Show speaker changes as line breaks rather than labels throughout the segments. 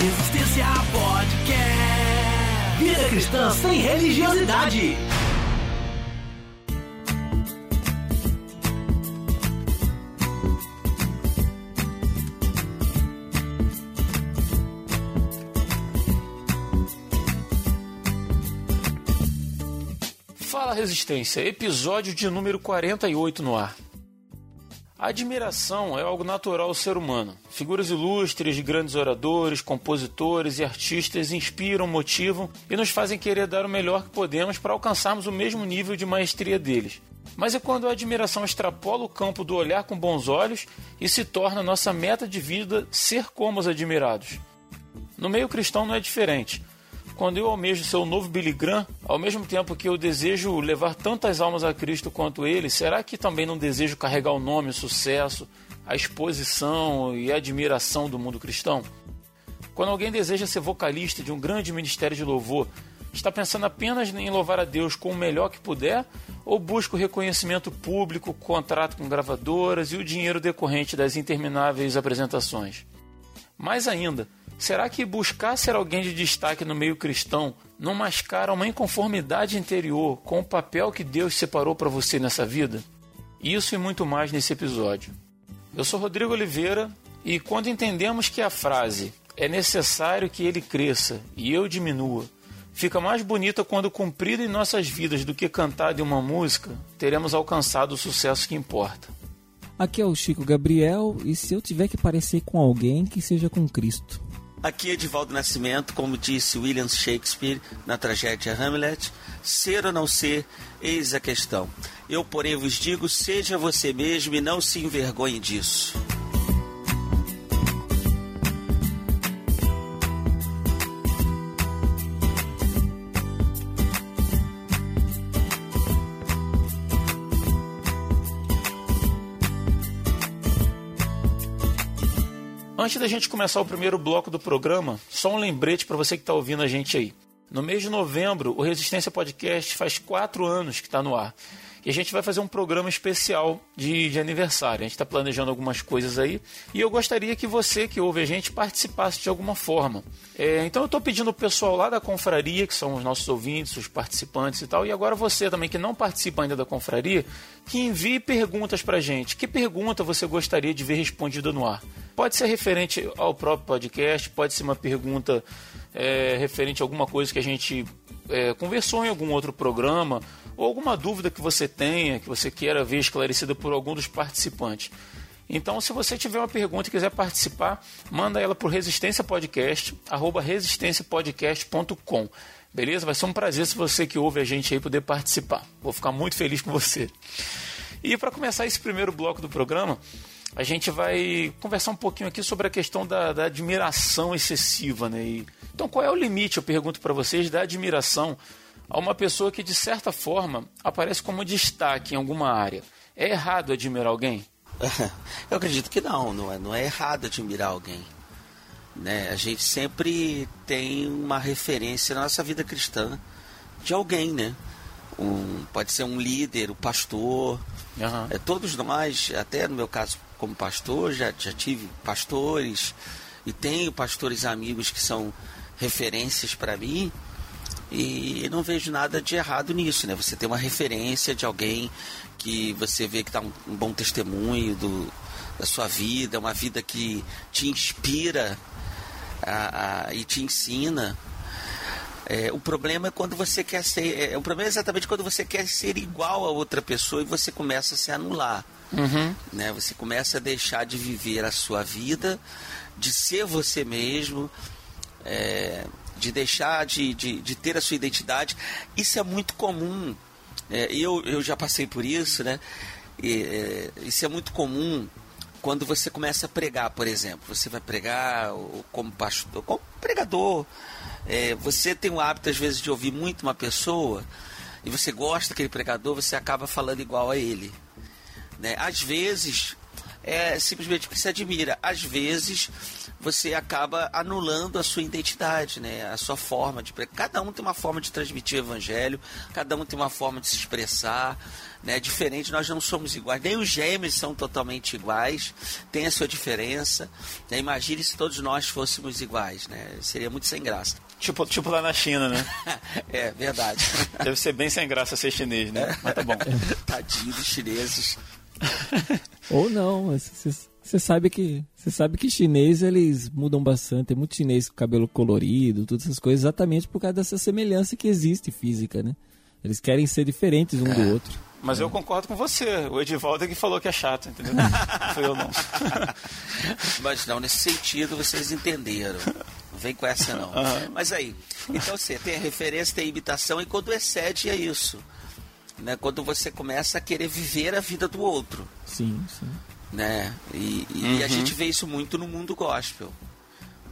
Resistência Podcast. Vida cristã sem religiosidade.
Fala Resistência, episódio de número 48 no ar. A admiração é algo natural ao ser humano. Figuras ilustres de grandes oradores, compositores e artistas inspiram, motivam e nos fazem querer dar o melhor que podemos para alcançarmos o mesmo nível de maestria deles. Mas é quando a admiração extrapola o campo do olhar com bons olhos e se torna nossa meta de vida ser como os admirados. No meio cristão não é diferente. Quando eu almejo ser o novo Billy Graham, ao mesmo tempo que eu desejo levar tantas almas a Cristo quanto ele, será que também não desejo carregar o nome, o sucesso, a exposição e a admiração do mundo cristão? Quando alguém deseja ser vocalista de um grande ministério de louvor, está pensando apenas em louvar a Deus com o melhor que puder ou busca o reconhecimento público, contrato com gravadoras e o dinheiro decorrente das intermináveis apresentações? Mais ainda, Será que buscar ser alguém de destaque no meio cristão não mascara uma inconformidade interior com o papel que Deus separou para você nessa vida? Isso e muito mais nesse episódio. Eu sou Rodrigo Oliveira e quando entendemos que a frase é necessário que ele cresça e eu diminua, fica mais bonita quando cumprida em nossas vidas do que cantada em uma música, teremos alcançado o sucesso que importa.
Aqui é o Chico Gabriel e se eu tiver que parecer com alguém, que seja com Cristo.
Aqui Edivaldo Nascimento, como disse William Shakespeare na tragédia Hamlet, ser ou não ser, eis a questão. Eu, porém, vos digo, seja você mesmo e não se envergonhe disso.
Antes da gente começar o primeiro bloco do programa, só um lembrete para você que está ouvindo a gente aí. No mês de novembro, o Resistência Podcast faz quatro anos que está no ar. E a gente vai fazer um programa especial de, de aniversário. A gente está planejando algumas coisas aí. E eu gostaria que você que ouve a gente participasse de alguma forma. É, então eu estou pedindo o pessoal lá da confraria, que são os nossos ouvintes, os participantes e tal. E agora você também que não participa ainda da confraria, que envie perguntas para a gente. Que pergunta você gostaria de ver respondida no ar? Pode ser referente ao próprio podcast, pode ser uma pergunta é, referente a alguma coisa que a gente é, conversou em algum outro programa, ou alguma dúvida que você tenha, que você queira ver esclarecida por algum dos participantes. Então, se você tiver uma pergunta e quiser participar, manda ela por Resistência Podcast, arroba resistenciapodcast.com. Beleza? Vai ser um prazer se você que ouve a gente aí poder participar. Vou ficar muito feliz com você. E para começar esse primeiro bloco do programa, a gente vai conversar um pouquinho aqui sobre a questão da, da admiração excessiva, né? E, então, qual é o limite, eu pergunto para vocês, da admiração a uma pessoa que, de certa forma, aparece como destaque em alguma área? É errado admirar alguém?
Eu acredito que não, não é, não é errado admirar alguém. Né? A gente sempre tem uma referência na nossa vida cristã de alguém, né? Um, pode ser um líder, o um pastor. Uhum. É, todos nós, até no meu caso como pastor, já, já tive pastores e tenho pastores amigos que são referências para mim. E não vejo nada de errado nisso, né? Você tem uma referência de alguém que você vê que dá um, um bom testemunho do, da sua vida, uma vida que te inspira a, a, e te ensina. É, o problema é quando você quer ser. É, o problema é exatamente quando você quer ser igual a outra pessoa e você começa a se anular. Uhum. Né? Você começa a deixar de viver a sua vida, de ser você mesmo. É, de deixar de, de, de ter a sua identidade. Isso é muito comum. É, eu, eu já passei por isso, né? E, é, isso é muito comum quando você começa a pregar, por exemplo. Você vai pregar como pastor, como pregador. É, você tem o hábito, às vezes, de ouvir muito uma pessoa e você gosta daquele pregador, você acaba falando igual a ele. Né? Às vezes, é simplesmente porque se admira. Às vezes, você acaba anulando a sua identidade, né? A sua forma de cada um tem uma forma de transmitir o evangelho, cada um tem uma forma de se expressar, né? Diferente, nós não somos iguais, nem os gêmeos são totalmente iguais, tem a sua diferença. Né? Imagine se todos nós fôssemos iguais, né? Seria muito sem graça.
Tipo, tipo lá na China, né?
é, verdade.
Deve ser bem sem graça ser chinês, né? Mas tá bom.
Tadinho dos chineses.
Ou não, você sabe que você sabe que chinês eles mudam bastante, tem muito chinês com cabelo colorido, todas essas coisas, exatamente por causa dessa semelhança que existe física, né? Eles querem ser diferentes um é. do outro.
Mas é. eu concordo com você. O Edivaldo é que falou que é chato, entendeu? Foi eu não.
Mas não, nesse sentido vocês entenderam vem com essa não. Uhum. Mas aí, então você tem a referência, tem a imitação, e quando excede é isso. Né? Quando você começa a querer viver a vida do outro.
Sim, sim.
Né? E, e uhum. a gente vê isso muito no mundo gospel.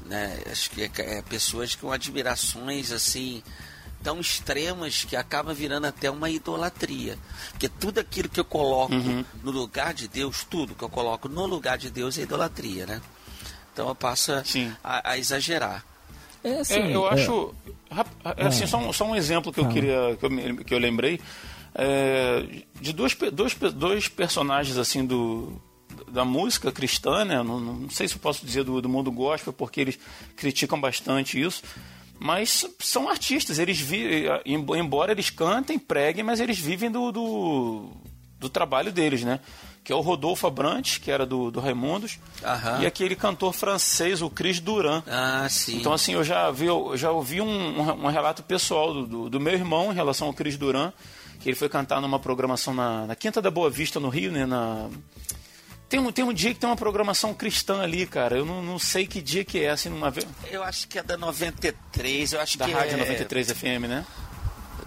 Né? Acho que é, é pessoas com admirações assim tão extremas que acaba virando até uma idolatria. Porque tudo aquilo que eu coloco uhum. no lugar de Deus, tudo que eu coloco no lugar de Deus é idolatria, né? Então passa a, a, exagerar.
É, assim, é, eu é... acho. É, assim, só, um, só um exemplo que eu queria. que eu, que eu lembrei. É, de dois, dois, dois personagens assim do, da música cristã, né? Não, não, sei se eu posso dizer do, do mundo gospel, porque eles criticam bastante isso. Mas são artistas, eles vivem, embora eles cantem, preguem, mas eles vivem do, do, do trabalho deles, né? Que é o Rodolfo Abrantes, que era do, do Raimundos, Aham. e aquele cantor francês, o Chris Duran.
Ah, sim.
Então, assim, eu já, vi, eu já ouvi um, um, um relato pessoal do, do, do, meu irmão em relação ao Chris Duran, que ele foi cantar numa programação na, na Quinta da Boa Vista, no Rio, né? Na, tem um, tem um dia que tem uma programação cristã ali, cara. Eu não, não sei que dia que é, assim, numa vez.
Eu acho que é da 93, eu acho
da
que
Rádio
é...
93 FM, né?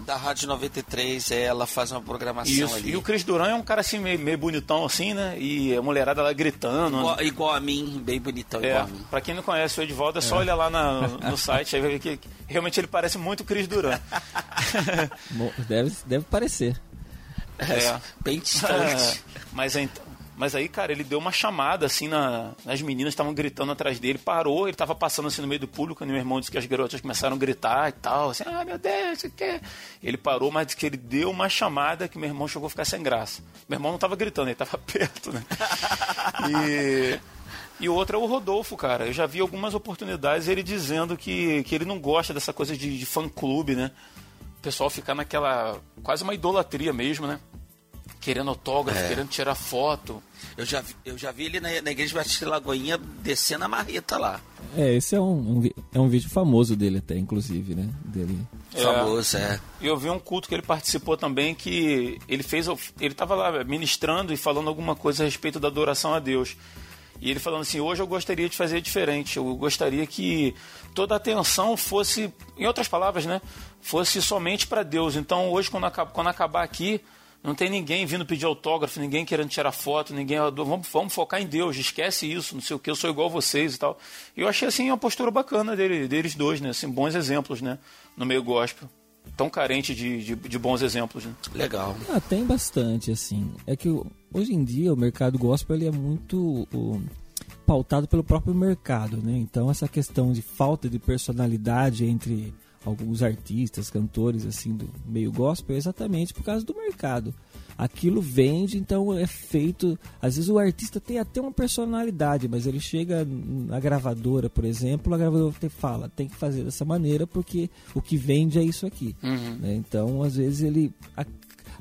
Da Rádio 93, ela faz uma programação Isso. ali.
E o Cris Duran é um cara assim, meio, meio bonitão assim, né? E a mulherada lá gritando.
Igual, né? igual a mim, bem bonitão,
é,
igual a mim.
Pra quem não conhece o Edvaldo, é só é. olhar lá na, no site, aí vai ver que realmente ele parece muito o Cris Duran.
deve, deve parecer.
É. Bem distante.
Mas então, mas aí, cara, ele deu uma chamada, assim, na, as meninas estavam gritando atrás dele, parou, ele tava passando assim no meio do público, e meu irmão disse que as garotas começaram a gritar e tal, assim, ah, meu Deus, o que Ele parou, mas disse que ele deu uma chamada que meu irmão chegou a ficar sem graça. Meu irmão não tava gritando, ele tava perto, né? E. E o outro é o Rodolfo, cara. Eu já vi algumas oportunidades ele dizendo que, que ele não gosta dessa coisa de, de fã-clube, né? O pessoal ficar naquela. quase uma idolatria mesmo, né? Querendo autógrafo, é. querendo tirar foto.
Eu já, eu já vi ele na, na igreja Batista Lagoinha descendo a marreta lá.
É, esse é um, um, é um vídeo famoso dele até, inclusive, né? Dele.
É, famoso, é.
E eu vi um culto que ele participou também que ele fez. Ele estava lá ministrando e falando alguma coisa a respeito da adoração a Deus. E ele falando assim: hoje eu gostaria de fazer diferente. Eu gostaria que toda a atenção fosse, em outras palavras, né? Fosse somente para Deus. Então hoje, quando, quando acabar aqui não tem ninguém vindo pedir autógrafo, ninguém querendo tirar foto, ninguém. Vamos, vamos focar em Deus, esquece isso, não sei o que, eu sou igual a vocês e tal. E eu achei assim uma postura bacana dele, deles dois, né? Assim, bons exemplos, né? No meio gospel. Tão carente de, de, de bons exemplos, né?
Legal.
Ah, tem bastante, assim. É que hoje em dia o mercado gospel ele é muito. O, pautado pelo próprio mercado, né? Então essa questão de falta de personalidade entre alguns artistas, cantores assim do meio gospel, é exatamente por causa do mercado. Aquilo vende, então é feito. Às vezes o artista tem até uma personalidade, mas ele chega na gravadora, por exemplo, a gravadora te fala, tem que fazer dessa maneira porque o que vende é isso aqui. Uhum. Né? Então, às vezes ele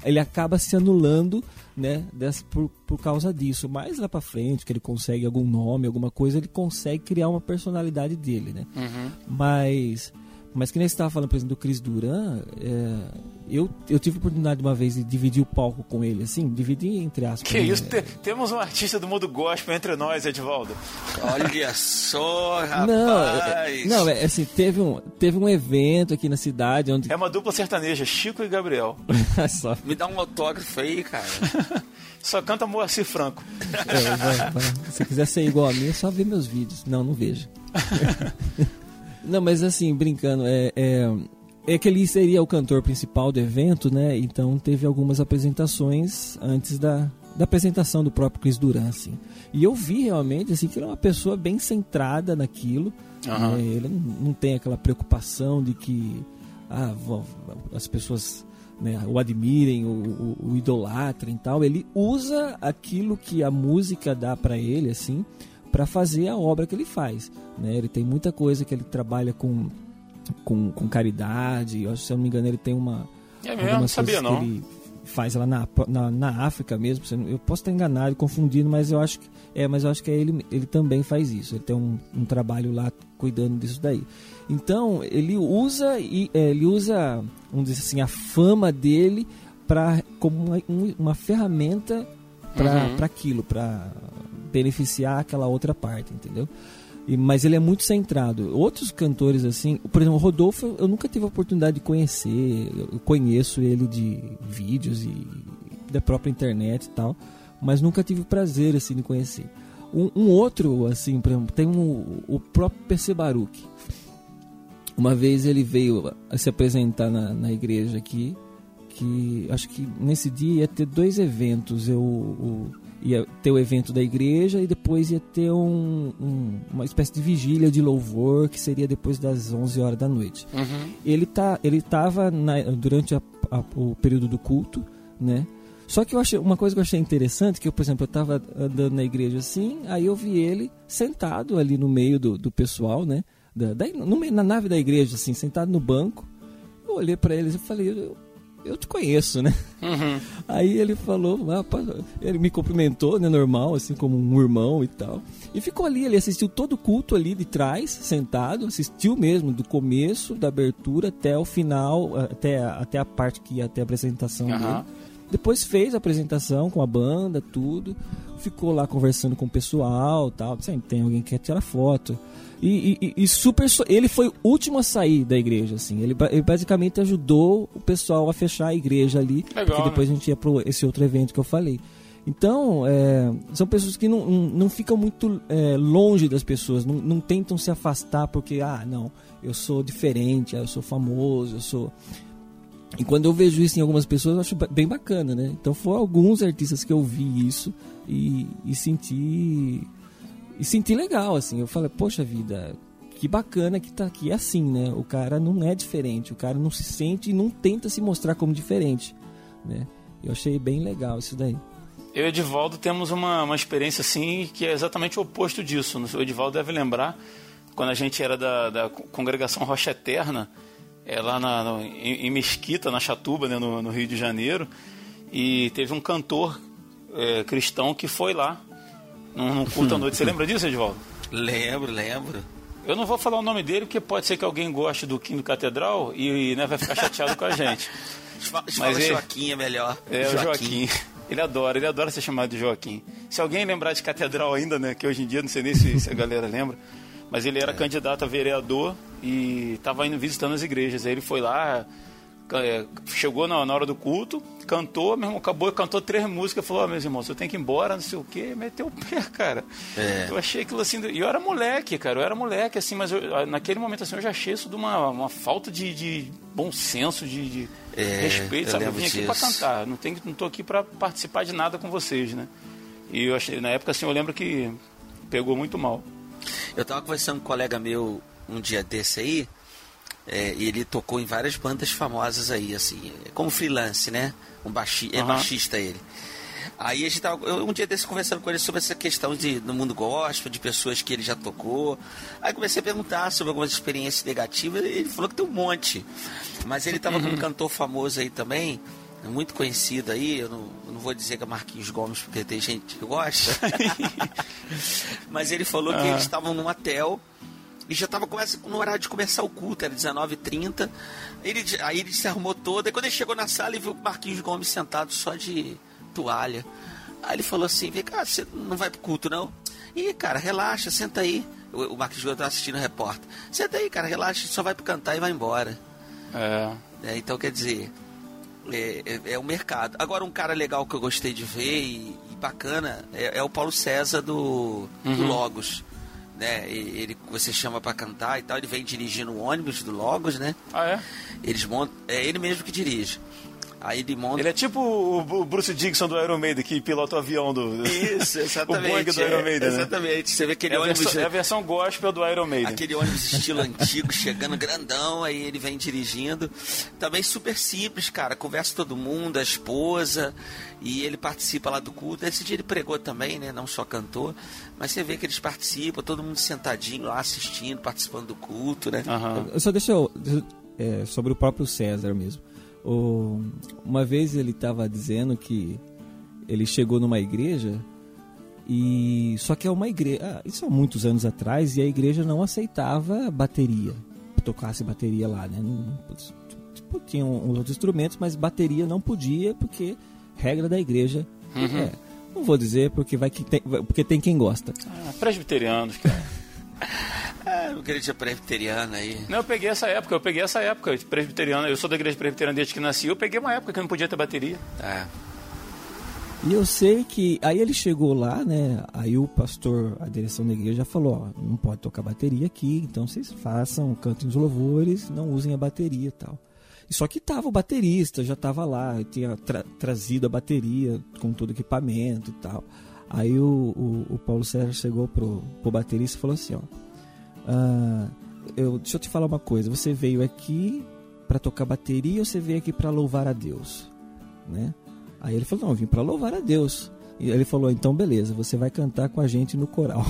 ele acaba se anulando né, dessa, por, por causa disso. Mais lá para frente, que ele consegue algum nome, alguma coisa, ele consegue criar uma personalidade dele, né? Uhum. Mas mas que nem você estava falando, por exemplo, do Chris Duran, é, eu, eu tive a oportunidade uma vez de dividir o palco com ele, assim, dividir entre aspas.
Que né? isso, te, temos um artista do mundo gospel entre nós, Edvaldo.
Olha só, rapaz! Não, é,
não é, assim, teve um, teve um evento aqui na cidade onde...
É uma dupla sertaneja, Chico e Gabriel.
só. Me dá um autógrafo aí, cara.
Só canta Moacir Franco.
É, vai, vai. Se quiser ser igual a mim, é só ver meus vídeos. Não, não vejo. Não, mas assim, brincando, é, é, é, que ele seria o cantor principal do evento, né? Então teve algumas apresentações antes da, da apresentação do próprio Chris Duran, assim. E eu vi realmente assim que ele é uma pessoa bem centrada naquilo.
Aham.
né? Ele não, tem aquela preocupação de que ah, as pessoas né, o admirem, o, o, o idolatrem e tal. Ele usa aquilo que a música dá para ele, assim, para fazer a obra que ele faz. Né? Ele tem muita coisa que ele trabalha com, com, com caridade. Eu acho, se eu não me engano, ele tem uma
É mesmo, não sabia não.
que ele faz lá na, na, na África mesmo. Eu posso estar enganado, confundindo, mas eu acho que é, mas eu acho que é ele, ele também faz isso. Ele tem um, um trabalho lá cuidando disso daí. Então ele usa e é, ele usa, vamos dizer assim, a fama dele para como uma, um- uma ferramenta para
Uhum.
aquilo, para beneficiar aquela outra parte, entendeu? E, mas ele é muito centrado. Outros cantores, assim, por exemplo, o Rodolfo, eu nunca tive a oportunidade de conhecer. Eu conheço ele de vídeos e da própria internet e tal, mas nunca tive o prazer, assim, de conhecer. Um, um outro, assim, por exemplo, tem um, o próprio PC Baruch. Uma vez ele veio se apresentar na, na igreja aqui, que acho que nesse dia ia ter dois eventos. Eu, o- ia ter o evento da igreja e depois ia ter um, um- uma espécie de vigília de louvor que seria depois das 11 horas da noite.
Uhum.
Ele tá, ele tava na- durante a- a- o período do culto, né? Só que eu achei uma coisa que eu achei interessante, que eu, por exemplo, eu tava andando na igreja assim, aí eu vi ele sentado ali no meio do, do pessoal, né? Da, da- no na nave da igreja, assim, sentado no banco. Eu olhei para eles e falei, eu, eu te conheço, né?
Uhum.
Aí ele falou, ah, ele me cumprimentou, né, normal, assim como um irmão e tal. E ficou ali, ele assistiu todo o culto ali de trás, sentado, assistiu mesmo, do começo da abertura até o final, até, a- até a parte que ia até a apresentação
Aham.
dele. Depois fez a apresentação com a banda, tudo. Ficou lá conversando com o pessoal, tal. Sempre tem alguém que quer tirar foto. E, e- e super. Ele foi o último a sair da igreja, assim. Ele, ele basicamente ajudou o pessoal a fechar a igreja ali.
Legal,
porque
né?
depois a gente ia para esse outro evento que eu falei. Então, é, são pessoas que não, não, não ficam muito é, longe das pessoas, não, não tentam se afastar porque, ah, não, eu sou diferente, ah, eu sou famoso, eu sou. E quando eu vejo isso em algumas pessoas, eu acho bem bacana, né? Então foram alguns artistas que eu vi isso e, e senti. E senti legal, assim. Eu falei, poxa vida, que bacana que tá aqui. É assim, né? O cara não é diferente, o cara não se sente e não tenta se mostrar como diferente, né? Eu achei bem legal isso daí.
Eu e Edivaldo temos uma, uma experiência assim que é exatamente o oposto disso. O Edivaldo deve lembrar quando a gente era da, da congregação Rocha Eterna, é lá na, no- em, em Mesquita, na Chatuba, né, no, no Rio de Janeiro, e teve um cantor é, cristão que foi lá num, culto à noite. Você lembra disso, Edivaldo?
Lembro, lembro.
Eu não vou falar o nome dele porque pode ser que alguém goste do Kim do Catedral e, né, vai ficar chateado com a gente. Mas
fala
é-
Joaquim é melhor.
É, o Joaquim. Ele adora, ele adora ser chamado de Joaquim. Se alguém lembrar de Catedral ainda, né? Que hoje em dia, não sei nem se, se a galera lembra. Mas ele era candidato a vereador e estava indo visitando as igrejas. Aí ele foi lá, é, chegou na, hora do culto, cantou, mesmo acabou, cantou três músicas, falou, ó, meus irmãos, eu tenho que ir embora, não sei o quê, meteu o pé, cara.
É.
Eu achei aquilo assim, e eu era moleque, cara, eu era moleque, assim, mas eu- naquele momento assim, eu já achei isso de uma, uma falta de, de bom senso, de, de
É,
respeito, sabe? Eu vim aqui pra
disso.
cantar, não, tenho, não tô aqui pra participar de nada com vocês, né? E eu achei, na época assim, eu lembro que pegou muito mal.
Eu tava conversando com um colega meu um dia desse aí, é, ele tocou em várias bandas famosas aí, assim, como freelance, né? Um baixi, é
Aham.
baixista ele. Aí a gente tava, eu, um dia desse conversando com ele sobre essa questão de, no mundo gospel, de pessoas que ele já tocou. Aí comecei a perguntar sobre algumas experiências negativas, ele falou que tem um monte. Mas ele tava com um cantor famoso aí também, muito conhecido aí, eu não, eu não vou dizer que é Marquinhos Gomes, porque tem gente que gosta. Mas ele falou que
Ah.
eles estavam num hotel e já estava no horário de começar o culto, era 19h30. Ele, aí ele se arrumou todo, e quando ele chegou na sala, ele viu o Marquinhos Gomes sentado só de toalha. Aí ele falou assim: Vem cá, você não vai pro culto não? Ih, cara, relaxa, senta aí. O, o Marquinhos Gomes estava assistindo o repórter. Senta aí, cara, relaxa, só vai pro cantar e vai embora.
É,
É, então, quer dizer, é, é, é o mercado. Agora, um cara legal que eu gostei de ver e, e bacana é, é o Paulo César do, do
Uhum.
Logos. Né? Ele, você chama pra cantar e tal, ele vem dirigindo o ônibus do Logos, né?
Ah, é?
Eles montam, é ele mesmo que dirige. Aí ele monta.
Ele é tipo o Bruce Dixon do Iron Maiden, que pilota o avião do.
Isso, exatamente.
o Boeing do Iron Maiden.
É, exatamente. Você vê aquele
é
ônibus.
Versão, é a versão gospel do Iron Maiden.
Aquele ônibus estilo antigo, chegando grandão, aí ele vem dirigindo. Também super simples, cara. Conversa todo mundo, a esposa, e ele participa lá do culto. Esse dia ele pregou também, né? Não só cantou. Mas você vê que eles participam, todo mundo sentadinho lá assistindo, participando do culto, né?
Uhum. Só deixa eu. É, sobre o próprio César mesmo. O, uma vez ele estava dizendo que ele chegou numa igreja e só que é uma igreja, ah, isso há muitos anos atrás e a igreja não aceitava bateria, tocasse bateria lá, né? Não, tipo, tinha uns outros instrumentos, mas bateria não podia porque regra da igreja. Uhum. É, não vou dizer porque vai que tem, porque tem quem gosta.
Ah, presbiterianos, cara.
É, uma igreja presbiteriana aí.
Não, eu peguei essa época, eu peguei essa época presbiteriana. Eu sou da igreja presbiteriana desde que nasci. Eu peguei uma época que não podia ter bateria.
É.
E eu sei que aí ele chegou lá, né? Aí o pastor, a direção da igreja já falou, ó, não pode tocar bateria aqui, então vocês façam, cantem os louvores, não usem a bateria e tal. E só que tava o baterista, já tava lá, tinha tra trazido a bateria com todo o equipamento e tal. Aí o, o, o Paulo Sérgio chegou pro, pro baterista e falou assim, ó, ah, eu, deixa eu te falar uma coisa. Você veio aqui para tocar bateria ou você veio aqui para louvar a Deus? Né? Aí ele falou: Não, eu vim para louvar a Deus. E ele falou: Então, beleza, você vai cantar com a gente no coral.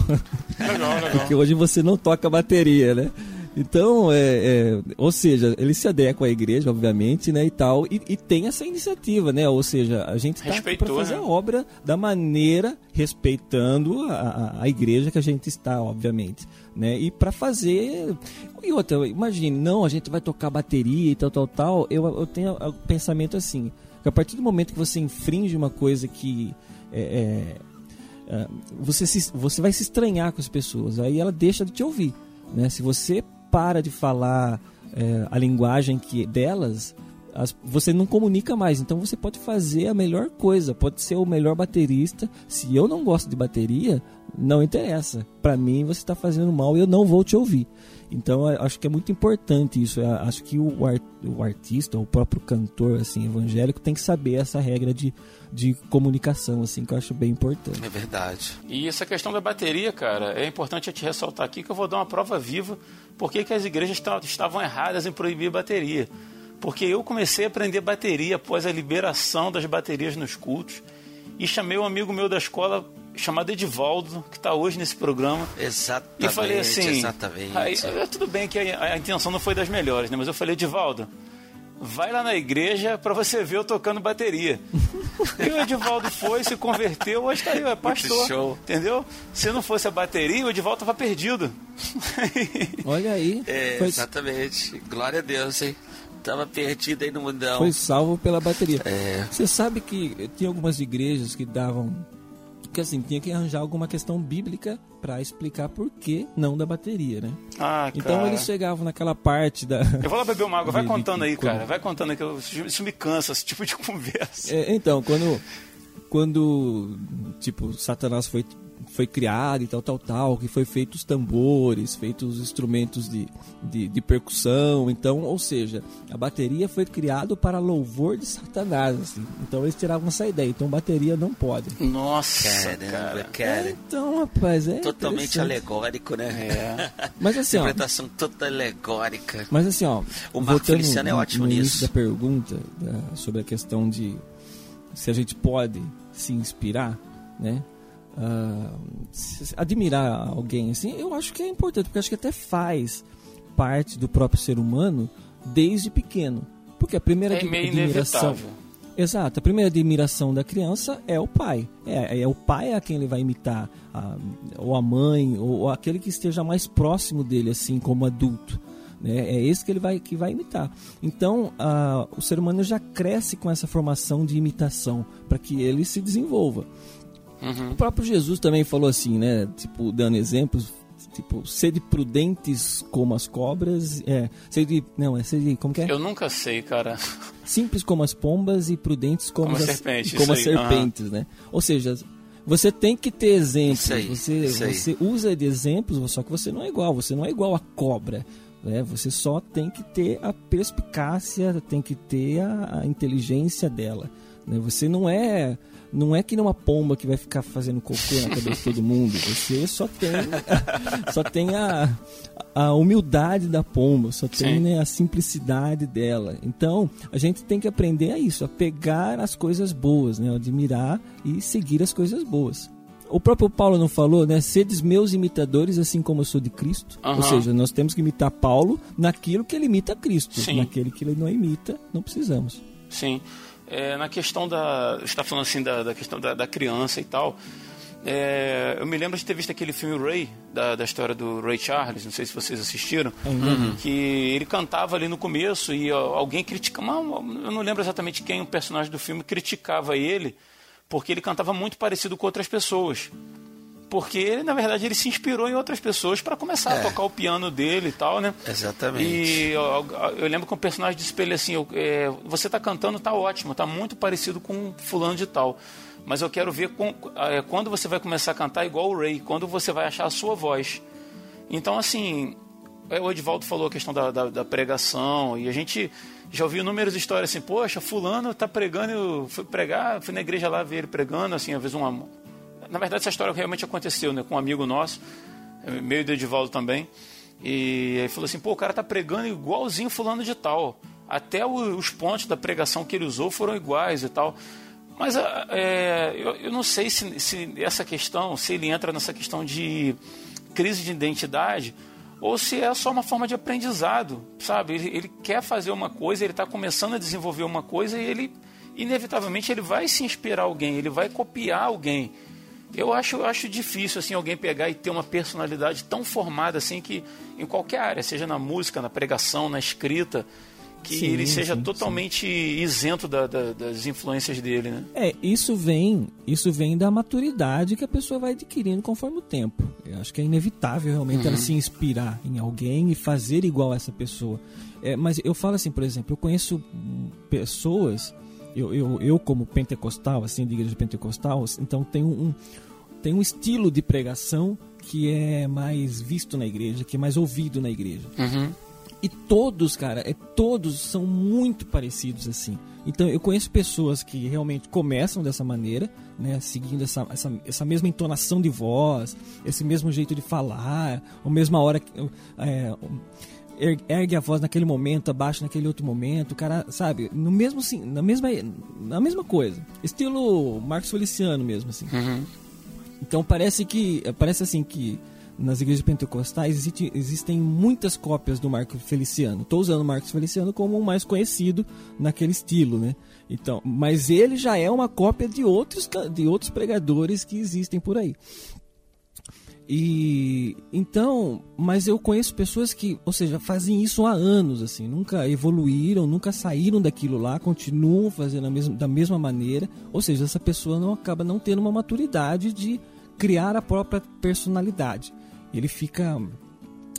Legal, legal.
Porque hoje você não toca bateria, né? Então, é, é, ou seja, ele se adequa à igreja, obviamente, né, e tal, e, e tem essa iniciativa, né? Ou seja, a gente está para fazer né? a obra da maneira respeitando a, a, a, igreja que a gente está, obviamente, né? E para fazer e outra, imagine, não, a gente vai tocar bateria e tal, tal, tal. Eu, eu tenho o pensamento assim, que a partir do momento que você infringe uma coisa que é, é, é você, se, você vai se estranhar com as pessoas, aí ela deixa de te ouvir. Né? Se você para de falar é, a linguagem que delas, as, você não comunica mais. Então você pode fazer a melhor coisa, pode ser o melhor baterista. Se eu não gosto de bateria, não interessa. Para mim você está fazendo mal e eu não vou te ouvir. Então acho que é muito importante isso. Eu acho que o, art, o artista, o próprio cantor assim evangélico tem que saber essa regra de, de comunicação assim que eu acho bem importante.
É verdade.
E essa questão da bateria, cara, é importante eu te ressaltar aqui que eu vou dar uma prova viva porque que as igrejas estavam erradas em proibir bateria. Porque eu comecei a aprender bateria após a liberação das baterias nos cultos e chamei um amigo meu da escola chamado Edivaldo, que está hoje nesse programa.
Exatamente.
E falei assim:
exatamente.
Aí, tudo bem que a, a, intenção não foi das melhores, né? Mas eu falei, Edivaldo, vai lá na igreja para você ver eu tocando bateria. e o Edivaldo foi, se converteu, hoje está aí, é pastor. Show. Entendeu? Se não fosse a bateria, o Edivaldo estava perdido.
Olha aí.
É, foi... Exatamente. Glória a Deus, hein? Tava perdido aí no mundão.
Foi salvo pela bateria.
É.
Você sabe que tinha algumas igrejas que davam porque assim, tinha que arranjar alguma questão bíblica para explicar por que não da bateria, né?
Ah,
então
cara.
eles chegavam naquela parte da.
Eu vou lá beber uma água, vai contando aí, cara. Vai contando aí, que isso me cansa, esse tipo de conversa.
É, então, quando. Quando, tipo, Satanás foi foi criado e tal, tal, tal, que foi feito os tambores, feitos os instrumentos de, de, de, percussão, então, ou seja, a bateria foi criado para louvor de Satanás, assim. então eles tiravam essa ideia, então bateria não pode.
Nossa, Caramba, cara.
É, então, rapaz, é
totalmente alegórico, né?
É.
Mas assim, ó,
interpretação toda alegórica.
Mas assim, ó,
o Marco Feliciano é ótimo
no
nisso.
da pergunta da, sobre a questão de se a gente pode se inspirar, né? Uh, admirar alguém assim, eu acho que é importante, porque acho que até faz parte do próprio ser humano desde pequeno. Porque a primeira
é
admiração. Exato, a primeira admiração da criança é o pai. É, é o pai a quem ele vai imitar, a, ou a mãe, ou, ou aquele que esteja mais próximo dele, assim, como adulto. Né? É esse que ele vai, que vai imitar. Então, o ser humano já cresce com essa formação de imitação para que ele se desenvolva.
Uhum.
O próprio Jesus também falou assim, né? Tipo, dando exemplos, tipo, sede prudentes como as cobras, é, sede, não, é sede, como que é?
Eu nunca sei, cara.
Simples como as pombas e prudentes como,
como
as,
serpentes,
como as
aí,
serpentes,
uhum.
né? Ou seja, você tem que ter exemplos,
aí,
você, você usa de exemplos, só que você não é igual, você não é igual a cobra. Né? Você só tem que ter a perspicácia, tem que ter a, a inteligência dela. Né? Você não é não é que nem uma pomba que vai ficar fazendo cocô na cabeça de todo mundo. Você só tem, só tem a, a humildade da pomba, só tem né, a simplicidade dela. Então, a gente tem que aprender a isso, a pegar as coisas boas, né, admirar e seguir as coisas boas. O próprio Paulo não falou, né? Sedes meus imitadores, assim como eu sou de Cristo. Uhum. Ou seja, nós temos que imitar Paulo naquilo que ele imita Cristo. Sim. Naquele que ele não imita, não precisamos.
Sim. É, na questão da. Está falando assim da, da questão da, da, criança e tal. É, eu me lembro de ter visto aquele filme Ray, da, da história do Ray Charles, não sei se vocês assistiram, uhum. que ele cantava ali no começo e alguém criticava, eu não lembro exatamente quem, um personagem do filme, criticava ele, porque ele cantava muito parecido com outras pessoas porque ele, na verdade, ele se inspirou em outras pessoas para começar é. a tocar o piano dele e tal, né?
Exatamente.
E eu, eu lembro que um personagem disse pra ele assim: eu, é, você tá cantando, tá ótimo, tá muito parecido com fulano de tal. Mas eu quero ver com, é, quando você vai começar a cantar igual o Ray, quando você vai achar a sua voz. Então, assim, é, o Edvaldo falou a questão da, da, da pregação, e a gente já ouviu inúmeras histórias assim, poxa, fulano tá pregando, eu fui pregar, fui na igreja lá ver ele pregando, assim, às vezes uma, na verdade, essa história realmente aconteceu, né? Com um amigo nosso, meio do Edivaldo também. E aí falou assim, pô, o cara tá pregando igualzinho fulano de tal. Até os pontos da pregação que ele usou foram iguais e tal. Mas é, eu, eu, não sei se, se essa questão, se ele entra nessa questão de crise de identidade ou se é só uma forma de aprendizado, sabe? Ele, ele quer fazer uma coisa, ele está começando a desenvolver uma coisa e ele, inevitavelmente, ele vai se inspirar alguém, ele vai copiar alguém. Eu acho, eu acho difícil assim alguém pegar e ter uma personalidade tão formada assim que em qualquer área, seja na música, na pregação, na escrita, que sim, ele seja sim, totalmente sim. isento da, da, das influências dele, né?
É, isso vem, isso vem da maturidade que a pessoa vai adquirindo conforme o tempo. Eu acho que é inevitável realmente uhum. ela se inspirar em alguém e fazer igual a essa pessoa. É, mas eu falo assim, por exemplo, eu conheço pessoas eu, eu, eu como pentecostal, assim, de igreja pentecostal, então tem um, tem um estilo de pregação que é mais visto na igreja, que é mais ouvido na igreja.
Uhum.
E todos, cara, é, todos são muito parecidos assim. Então eu conheço pessoas que realmente começam dessa maneira, né, seguindo essa, essa, essa mesma entonação de voz, esse mesmo jeito de falar, a mesma hora. É, ergue a voz naquele momento, abaixa naquele outro momento, o cara, sabe, no mesmo assim, na mesma, na mesma coisa. Estilo Marcos Feliciano mesmo, assim.
Uhum.
Então parece que, parece assim que nas igrejas pentecostais existe, existem muitas cópias do Marcos Feliciano. Estou usando o Marcos Feliciano como o mais conhecido naquele estilo, né? Então, mas ele já é uma cópia de outros, de outros pregadores que existem por aí. E então, mas eu conheço pessoas que, ou seja, fazem isso há anos, assim, nunca evoluíram, nunca saíram daquilo lá, continuam fazendo da mesma maneira. Ou seja, essa pessoa não acaba não tendo uma maturidade de criar a própria personalidade. Ele fica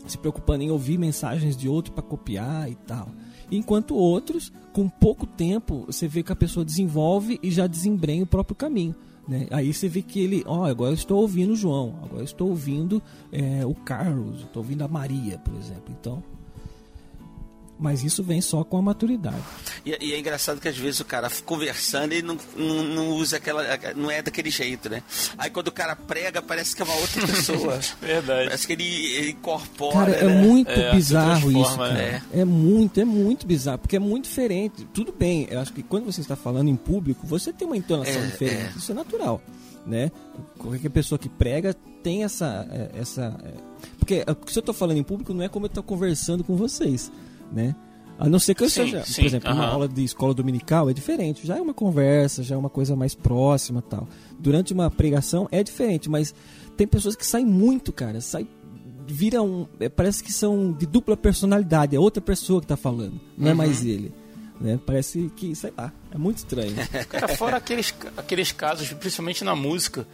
se preocupando em ouvir mensagens de outro para copiar e tal. Enquanto outros, com pouco tempo, você vê que a pessoa desenvolve e já desembrenha o próprio caminho. Né? Aí você vê que ele, ó, oh, agora eu estou ouvindo o João, agora eu estou ouvindo é, o Carlos, estou ouvindo a Maria, por exemplo. Então, mas isso vem só com a maturidade.
E, e, é engraçado que às vezes o cara conversando e não, não, não, usa aquela. não é daquele jeito, né? Aí quando o cara prega, parece que é uma outra pessoa.
Verdade.
Parece que ele, ele incorpora.
Cara, é
né?
muito é, bizarro isso. Cara. É. é muito, é muito bizarro, porque é muito diferente. Tudo bem, eu acho que quando você está falando em público, você tem uma entonação é, diferente. É. Isso é natural. Né? Qualquer pessoa que prega tem essa. É, essa porque se eu estou falando em público, não é como eu estou conversando com vocês né? A não ser que eu sim, seja, sim, por exemplo, uh -huh. uma aula de escola dominical é diferente, já é uma conversa, já é uma coisa mais próxima tal. Durante uma pregação é diferente, mas tem pessoas que saem muito, cara, sai vira um, é, parece que são de dupla personalidade, é outra pessoa que está falando, não uhum. é mais ele. Né? Parece que, sei lá, é muito estranho.
Cara, fora aqueles, aqueles casos, principalmente na música,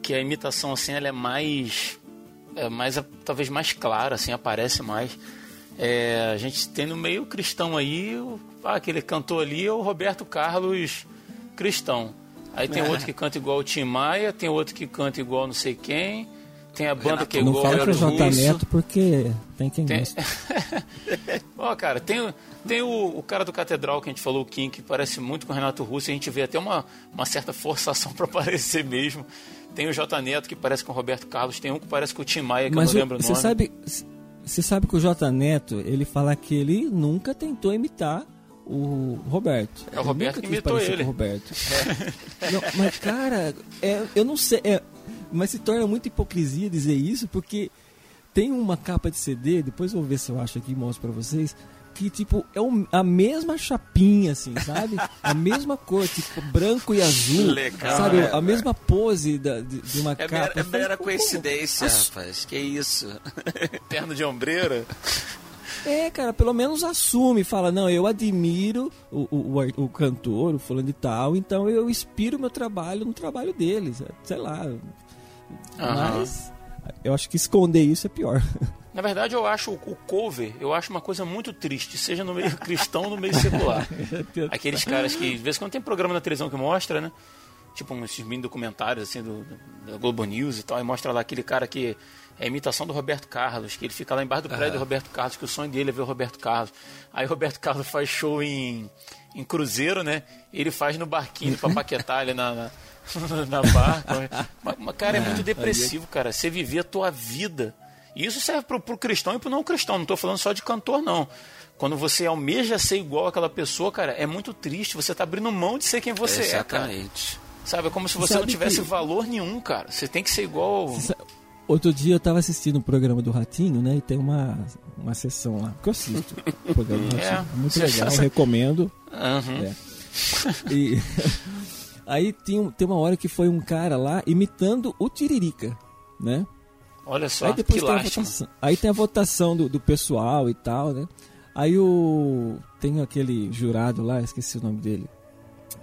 que a imitação assim ela é mais é mais talvez mais clara, assim, aparece mais. É, a gente tem no meio cristão aí, o, ah, aquele cantor ali é o Roberto Carlos cristão. Aí tem é. outro que canta igual o Tim Maia, tem outro que canta igual não sei quem, tem a banda que é
Não
igual
J
Russo.
Neto porque tem quem
Tem...
gosta.
Ó, cara, tem, tem o, o cara do Catedral que a gente falou, o Kim, que parece muito com o Renato Russo, a gente vê até uma, uma certa forçação pra parecer mesmo. Tem o J Neto, que parece com o Roberto Carlos, tem um que parece com o Tim Maia, que
Mas
eu não
o-
lembro o
você
nome.
sabe, você sabe que o J Neto, ele fala que ele nunca tentou imitar o Roberto.
É o Roberto que imitou ele.
com o Roberto. Não, mas, cara, é, eu não sei. é, mas se torna muita hipocrisia dizer isso, porque tem uma capa de CD, depois eu vou ver se eu acho aqui e mostro pra vocês, que, tipo, é um- a mesma chapinha, assim, sabe? A mesma cor, tipo, branco e azul.
Legal,
sabe?
é,
a mesma pose da- de, de uma
É
capa.
mera, é mera coincidência,
As-
rapaz. Que isso?
Terno de ombreira.
É, cara, pelo menos assume, fala, não, eu admiro o, o, o cantor, o fulano de tal, então eu inspiro meu trabalho no trabalho deles, sei lá.
Aham.
Mas eu acho que esconder isso é pior.
Na verdade, eu acho o cover, eu acho uma coisa muito triste, seja no meio cristão ou no meio secular. Aqueles caras que, de vez em quando tem programa na televisão que mostra, né? Tipo esses mini documentários assim do, do- da Globo News e tal, e mostra lá aquele cara que é a imitação do Roberto Carlos, que ele fica lá embaixo do prédio do Roberto Carlos, que o sonho dele é ver o Roberto Carlos. Aí o Roberto Carlos faz show em, em cruzeiro, né? Ele faz no barquinho pra Paquetá ali na, na, na barca. Mas, mas, cara, é muito depressivo, cara. Você viver a tua vida. E isso serve pro, pro cristão e pro não cristão. Não tô falando só de cantor, não. Quando você almeja ser igual àquela pessoa, cara, é muito triste. Você tá abrindo mão de ser quem você é, cara.
Exatamente.
Sabe? É como se você
Sabe
não tivesse
que-
valor nenhum, cara. Você tem que ser igual.
Outro dia eu tava assistindo um programa do Ratinho, né? E tem uma, uma sessão lá, que eu assisto. O programa do
É,
Ratinho. muito
você
legal,
já-
recomendo.
Aham.
É. E aí tem, um- tem uma hora que foi um cara lá imitando o Tiririca, né?
Olha só,
aí depois
que
tem
lástima.
votação. Aí tem a votação do, do pessoal e tal, né? Aí o. Tem aquele jurado lá, esqueci o nome dele.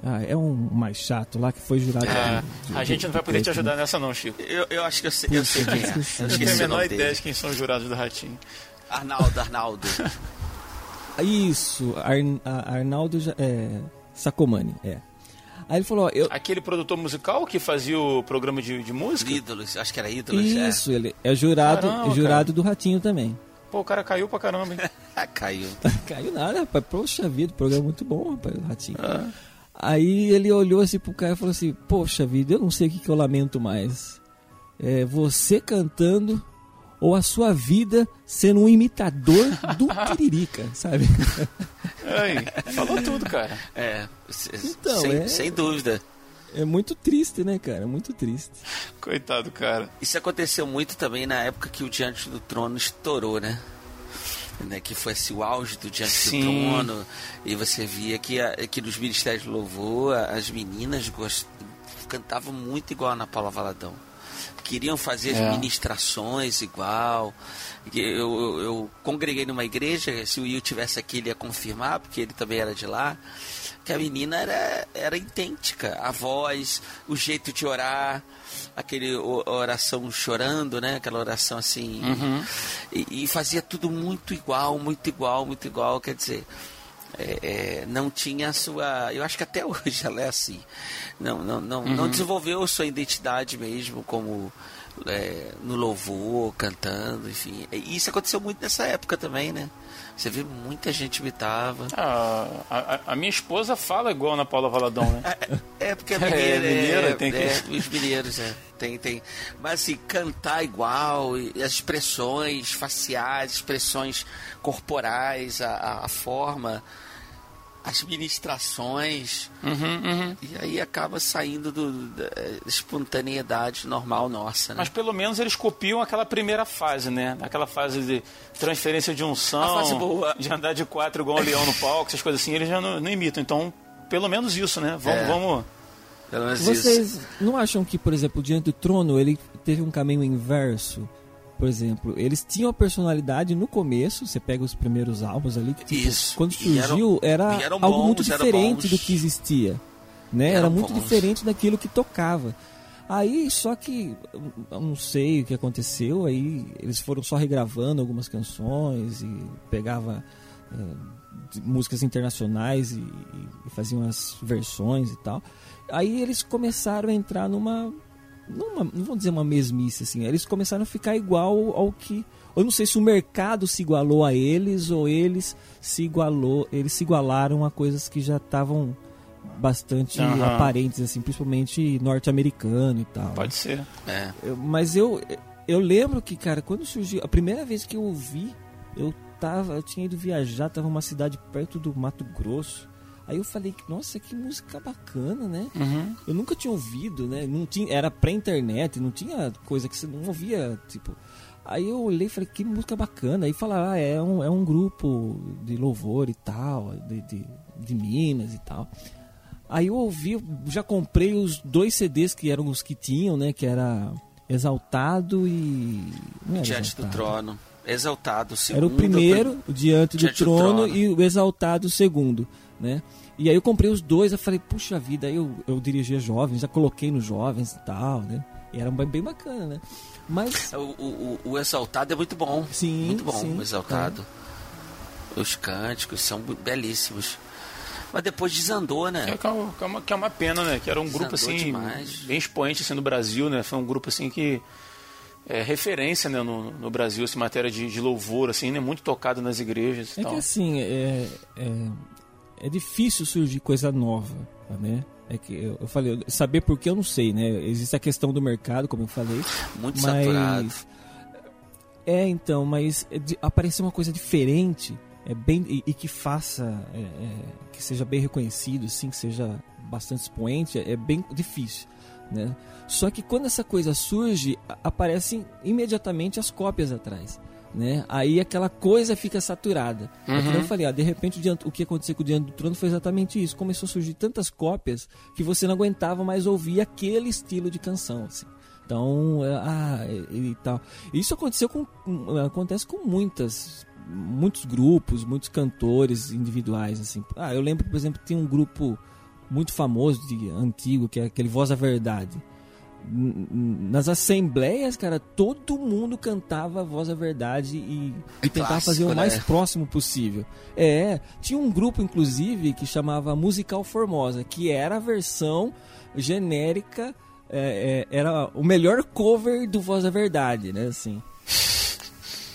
Ah, é um mais chato lá que foi jurado.
É,
de- de-
a gente não vai poder te ajudar nessa, não, Chico.
Eu, eu acho que eu sei, eu sei quem é. Eu
não tenho a menor
nome
ideia
dele.
de quem são os jurados do Ratinho.
Arnaldo, Arnaldo.
Isso, Arn, a- Arnaldo é, Sacomani, é. Aí ele falou, ó, eu,
Aquele produtor musical que fazia o programa de, de música?
Ídolos, acho que era Ídolos.
isso, ele é jurado,
Caramba,
é jurado do Ratinho também.
Pô, o cara caiu pra caramba, hein?
É. Ah, caiu.
Caiu nada, rapaz. Poxa vida, o programa é muito bom, rapaz, o Ratinho.
Ah.
Aí ele olhou assim pro cara e falou assim: Poxa vida, eu não sei o que, que eu lamento mais. É você cantando ou a sua vida sendo um imitador do Tiririca, sabe?
Aí, falou tudo, cara.
É,
Então,
sem,
é-
sem dúvida.
É muito triste, né, cara? É muito triste.
Coitado, cara.
Isso aconteceu muito também na época que o Diante do Trono estourou, né? Né, que foi esse, o auge do Diante
Sim.
do Trono. E você via que, a- que nos ministérios de louvor, as meninas gost... cantavam muito igual a Ana Paula Valadão. Queriam fazer
É.
as ministrações igual. Eu, eu, eu congreguei numa igreja, se o Will tivesse aqui, ele ia confirmar, porque ele também era de lá. Que a menina era, era idêntica. A voz, o jeito de orar, aquele oração chorando, né? Aquela oração assim. E, e fazia tudo muito igual, muito igual, muito igual. Quer dizer, é, é, não tinha a sua. Eu acho que até hoje ela é assim. Não, não, não, não desenvolveu sua identidade mesmo como é, no louvor, cantando, enfim. E isso aconteceu muito nessa época também, né? Você vê muita gente imitava.
Ah, a, a- minha esposa fala igual na Paula Valadão, né?
É, é porque a
É,
mineira, é,
mineira, tem que-
é, os mineiros, é. Tem, tem. Mas assim, cantar igual, as expressões faciais, expressões corporais, a, a- a forma, as ministrações,
Uhum, uhum.
e aí acaba saindo do, da espontaneidade normal nossa, né?
Mas pelo menos eles copiam aquela primeira fase, né? Aquela fase de transferência de unção,
A fase boa.
de andar de quatro igual um leão no palco, essas coisas assim, eles já não, não imitam. Então, pelo menos isso, né? Vamos,
É.
vamos.
Pelo menos isso.
Vocês não acham que, por exemplo, Diante do Trono, ele teve um caminho inverso? Por exemplo, eles tinham a personalidade no começo, você pega os primeiros álbuns ali, que, tipo,
Isso.
quando
E eram-
surgiu era
eram
algo
bons,
muito diferente do que existia. Né? Era muito
bons.
diferente daquilo que tocava. Aí, só que, eu não sei o que aconteceu, aí eles foram só regravando algumas canções e pegava de- músicas internacionais e, e faziam as versões e tal. Aí eles começaram a entrar numa não, uma, não vou dizer uma mesmice assim, eles começaram a ficar igual ao que eu não sei se o mercado se igualou a eles ou eles se igualou, eles se igualaram a coisas que já estavam bastante
Aham.
aparentes assim, principalmente norte-americano e tal.
Pode ser.
É.
Eu- Mas eu eu lembro que, cara, quando surgiu a primeira vez que eu ouvi, eu tava, eu tinha ido viajar, tava numa cidade perto do Mato Grosso. Aí eu falei, nossa, que música bacana, né?
Uhum.
Eu nunca tinha ouvido, né? Não tinha, era pré-internet, não tinha coisa que você não ouvia, tipo. Aí eu olhei e falei, que música bacana. Aí falaram, ah, é um, é um grupo de louvor e tal, de, de, de Minas e tal. Aí eu ouvi, já comprei os dois CDs que eram os que tinham, né? Que era Exaltado e. Era
Diante do
Exaltado.
trono. Exaltado.
Era
segundo,
o primeiro, o Diante do
Diante do
trono,
Trono.
e o Exaltado segundo, né? E aí eu comprei os dois, eu falei, puxa vida, aí eu, eu dirigia jovens, já coloquei nos jovens e tal, né? E era bem, bem bacana, né? Mas,
O, o, o- o Exaltado é muito bom.
Sim,
Muito bom,
sim,
o Exaltado. Os cânticos são belíssimos. Mas depois desandou,
É
né?
que é uma, que é uma- que é uma pena, né? Que era um grupo
Desandou
assim,
demais.
bem expoente assim, no Brasil, né? Foi um grupo assim que é referência né, no, no Brasil, assim, em matéria de, de louvor, assim, né? Muito tocado nas igrejas e
é
tal.
que assim, é, é, é difícil surgir coisa nova, né? É que eu, falei, saber por que eu não sei, né? Existe a questão do mercado, como eu falei,
Muito saturado.
mas é então, mas é aparecer uma coisa diferente é bem e, e que faça é, é, que seja bem reconhecido, assim, que seja bastante expoente, é, é bem difícil, né? Só que quando essa coisa surge, aparecem imediatamente as cópias atrás. Né? Aí aquela coisa fica saturada. É nem eu falei, ó, de repente o, que aconteceu com o Diante do Trono foi exatamente isso. Começou a surgir tantas cópias que você não aguentava mais ouvir aquele estilo de canção. Assim. Então, é, ah, e, tal. Isso aconteceu com, com- acontece com muitas, muitos grupos, muitos cantores individuais, assim. Ah, eu lembro, por exemplo, tem um grupo muito famoso de antigo que é aquele Voz da Verdade. Nas assembleias, cara, todo mundo cantava a Voz da Verdade e, e tentava
clássico,
fazer o mais
né?
próximo possível. É, tinha um grupo, inclusive, que chamava Musical Formosa, que era a versão genérica, é, é, era o melhor cover do Voz da Verdade, né, assim.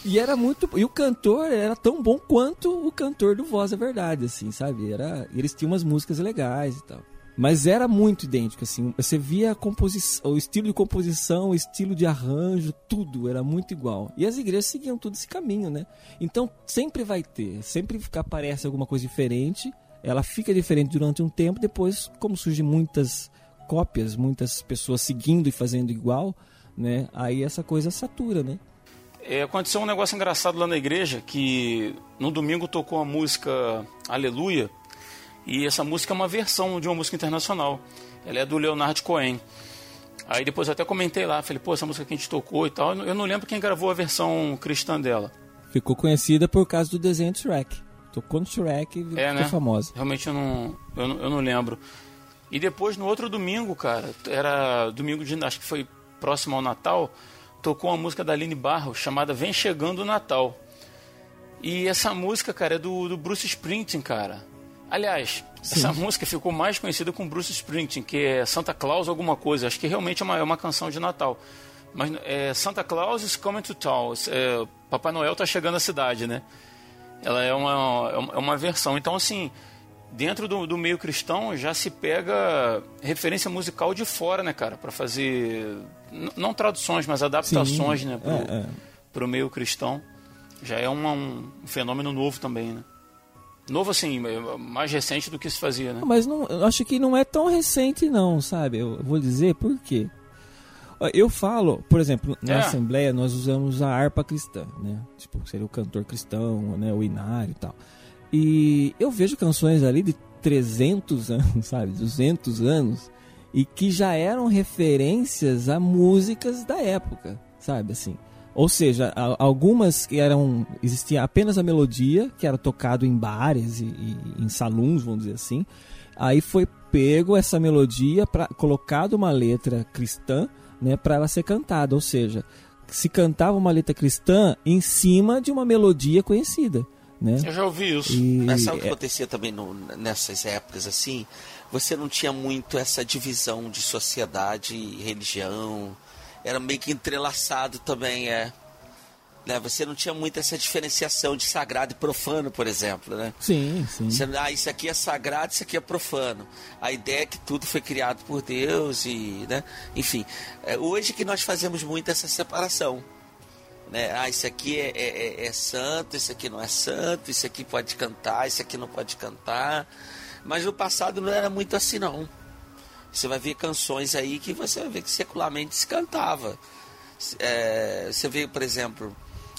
E era muito. E o cantor era tão bom quanto o cantor do Voz da Verdade, assim, sabe? Era, eles tinham umas músicas legais e tal. Mas era muito idêntico, assim. Você via a composição, o estilo de composição, o estilo de arranjo, tudo era muito igual. E as igrejas seguiam todo esse caminho, né? Então sempre vai ter, sempre aparece alguma coisa diferente, ela fica diferente durante um tempo, depois, como surgem muitas cópias, muitas pessoas seguindo e fazendo igual, né? Aí essa coisa satura, né?
É, aconteceu um negócio engraçado lá na igreja que no domingo tocou a música Aleluia e essa música é uma versão de uma música internacional. Ela é do Leonard Cohen. Aí depois eu até comentei lá, falei, pô, essa música que a gente tocou e tal. Eu não lembro quem gravou a versão cristã dela.
Ficou conhecida por causa do desenho de Shrek. Tocou no Shrek e
É,
ficou
né?
famosa.
Realmente eu não, eu não, eu não lembro. E depois no outro domingo, cara, era domingo de acho que foi próximo ao Natal, tocou uma música da Aline Barros chamada Vem Chegando o Natal. E essa música, cara, é do, do Bruce Springsteen, cara. Aliás, essa música ficou mais conhecida com Bruce Springsteen, que é Santa Claus alguma coisa. Acho que realmente é uma, é uma canção de Natal. Mas é Santa Claus is coming to town. É, Papai Noel tá chegando à cidade, né? Ela é uma, é uma- versão. Então, assim, dentro do, do meio cristão já se pega referência musical de fora, né, cara? Pra fazer, não traduções, mas adaptações,
Sim,
né, pro,
é, é.
pro meio cristão. Já é uma- um, fenômeno novo também, né? Novo, assim, mais recente do que se fazia, né?
Mas não, acho que não é tão recente não, sabe? Eu vou dizer por quê. Eu falo, por exemplo, na
É.
Assembleia nós usamos a harpa cristã, né? Tipo, seria o cantor cristão, né? O inário e tal. E eu vejo canções ali de 300 anos, sabe? 200 anos. E que já eram referências a músicas da época, sabe? Assim. Ou seja, algumas que eram. Existia apenas a melodia, que era tocado em bares e, e em salões, vamos dizer assim. Aí foi pego essa melodia, pra, colocado uma letra cristã, né, para ela ser cantada. Ou seja, se cantava uma letra cristã em cima de uma melodia conhecida. né?
Eu já ouvi isso.
E,
Mas sabe o que
é,
acontecia também no- nessas épocas assim? Você não tinha muito essa divisão de sociedade e religião. Era meio que entrelaçado também, é. Né? Você não tinha muito essa diferenciação de sagrado e profano, por exemplo, né?
sim, sim.
Você, ah, isso aqui é sagrado, isso aqui é profano. A ideia é que tudo foi criado por Deus e, né? Enfim, é hoje que nós fazemos muito essa separação. Né? Ah, isso aqui é, é- é- é santo, isso aqui não é santo, isso aqui pode cantar, isso aqui não pode cantar. Mas no passado não era muito assim, não. Você vai ver canções aí que você vai ver que secularmente se cantava. É, você vê, por exemplo,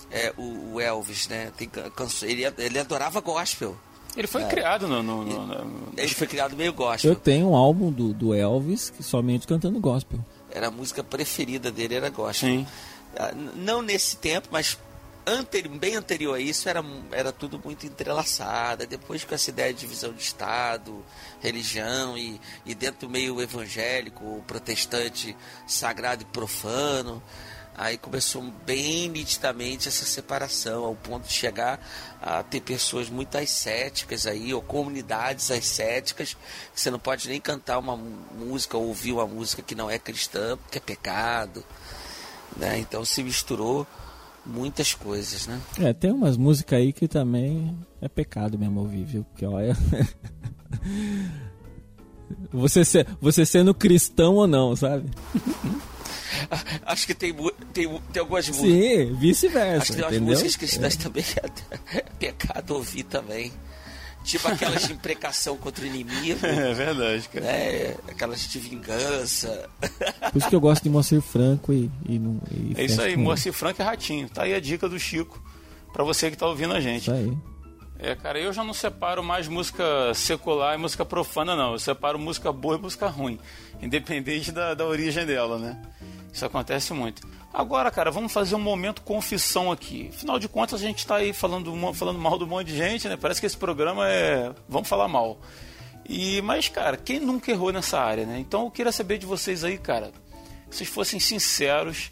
é, o, o Elvis, né? Tem can- canções, ele, ele adorava gospel.
Ele foi criado no, no- no- no-
Ele foi criado meio gospel.
Eu tenho um álbum do, do Elvis que somente cantando gospel.
Era a música preferida dele, era gospel.
Sim.
Ah, Não nesse tempo, mas bem anterior a isso, era, era tudo muito entrelaçado. Depois com essa ideia de divisão de Estado, religião e, e dentro do meio evangélico, protestante, sagrado e profano. Aí começou bem nitidamente essa separação, ao ponto de chegar a ter pessoas muito ascéticas aí, ou comunidades ascéticas, que você não pode nem cantar uma música ou ouvir uma música que não é cristã, porque é pecado. Né? Então se misturou muitas coisas, né?
É, tem umas músicas aí que também é pecado mesmo ouvir, viu? Porque olha. você, ser, você sendo cristão ou não, sabe?
Acho que tem, tem, tem algumas músicas.
Sim,
Acho
vice-versa,
que tem umas
entendeu?
músicas cristãs também que é pecado ouvir também. Tipo aquelas de imprecação contra o inimigo,
É verdade, cara.
né? Aquelas de vingança.
Por isso que eu gosto de Moacir Franco e, e, não- e
É isso aí, Moacir Franco e Ratinho. Tá aí a dica do Chico pra você que tá ouvindo a gente.
Isso aí.
É, cara, eu já não separo mais música secular e música profana, não. Eu separo música boa e música ruim, independente da, da origem dela, né? Isso acontece muito. Agora, cara, vamos fazer um momento confissão aqui. Afinal de contas, a gente tá aí falando, falando mal de um monte de gente, né? Parece que esse programa é. Vamos falar mal. E, mas, cara, quem nunca errou nessa área, né? Então eu queria saber de vocês aí, cara, que vocês fossem sinceros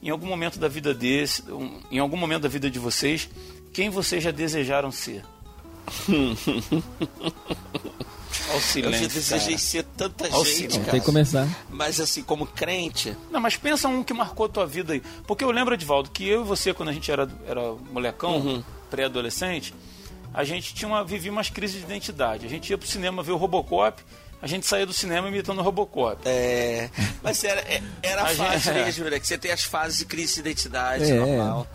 em algum momento da vida desse, em algum momento da vida de vocês, quem vocês já desejaram ser? Olha o
Eu
silêncio,
já desejei
cara.
ser tanta
Olha
gente,
silêncio.
cara.
Tem que começar.
Mas assim, como crente,
Não, mas pensa um que marcou a tua vida aí. Porque eu lembro, Edvaldo, que eu e você, quando a gente era, era molecão,
Uhum.
pré-adolescente, a gente tinha uma, vivia umas crises de identidade. A gente ia pro cinema ver o Robocop, a gente saía do cinema imitando o Robocop.
é. Mas era, é- era
A
fácil
gente-
mesmo, né? Que você tem as fases de crise de identidade
É.
normal.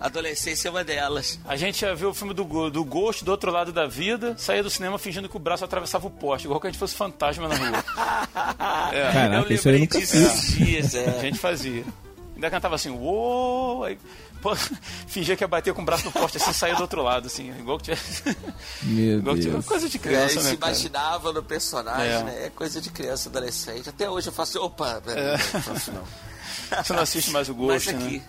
Adolescência é uma delas.
A gente ia ver o filme do, do Ghost do outro lado da vida, saía do cinema fingindo que o braço atravessava o poste, igual que a gente fosse fantasma na rua. É,
Caraca,
eu
isso aí eu
lembrei
nunca fiz.
dias,
a
é.
gente fazia. Ainda cantava assim, uou, aí, pô, fingia que ia bater com o braço no poste assim, saía do outro lado, assim, igual que tivesse.
Meu
igual que tivesse
Deus.
coisa de
É,
criança,
se
né? cara?
imaginava no personagem,
É.
né? É coisa de criança, adolescente. Até hoje eu faço, opa, peraí, não faço não.
Você não assiste mais o
Mas
Ghost,
aqui,
né?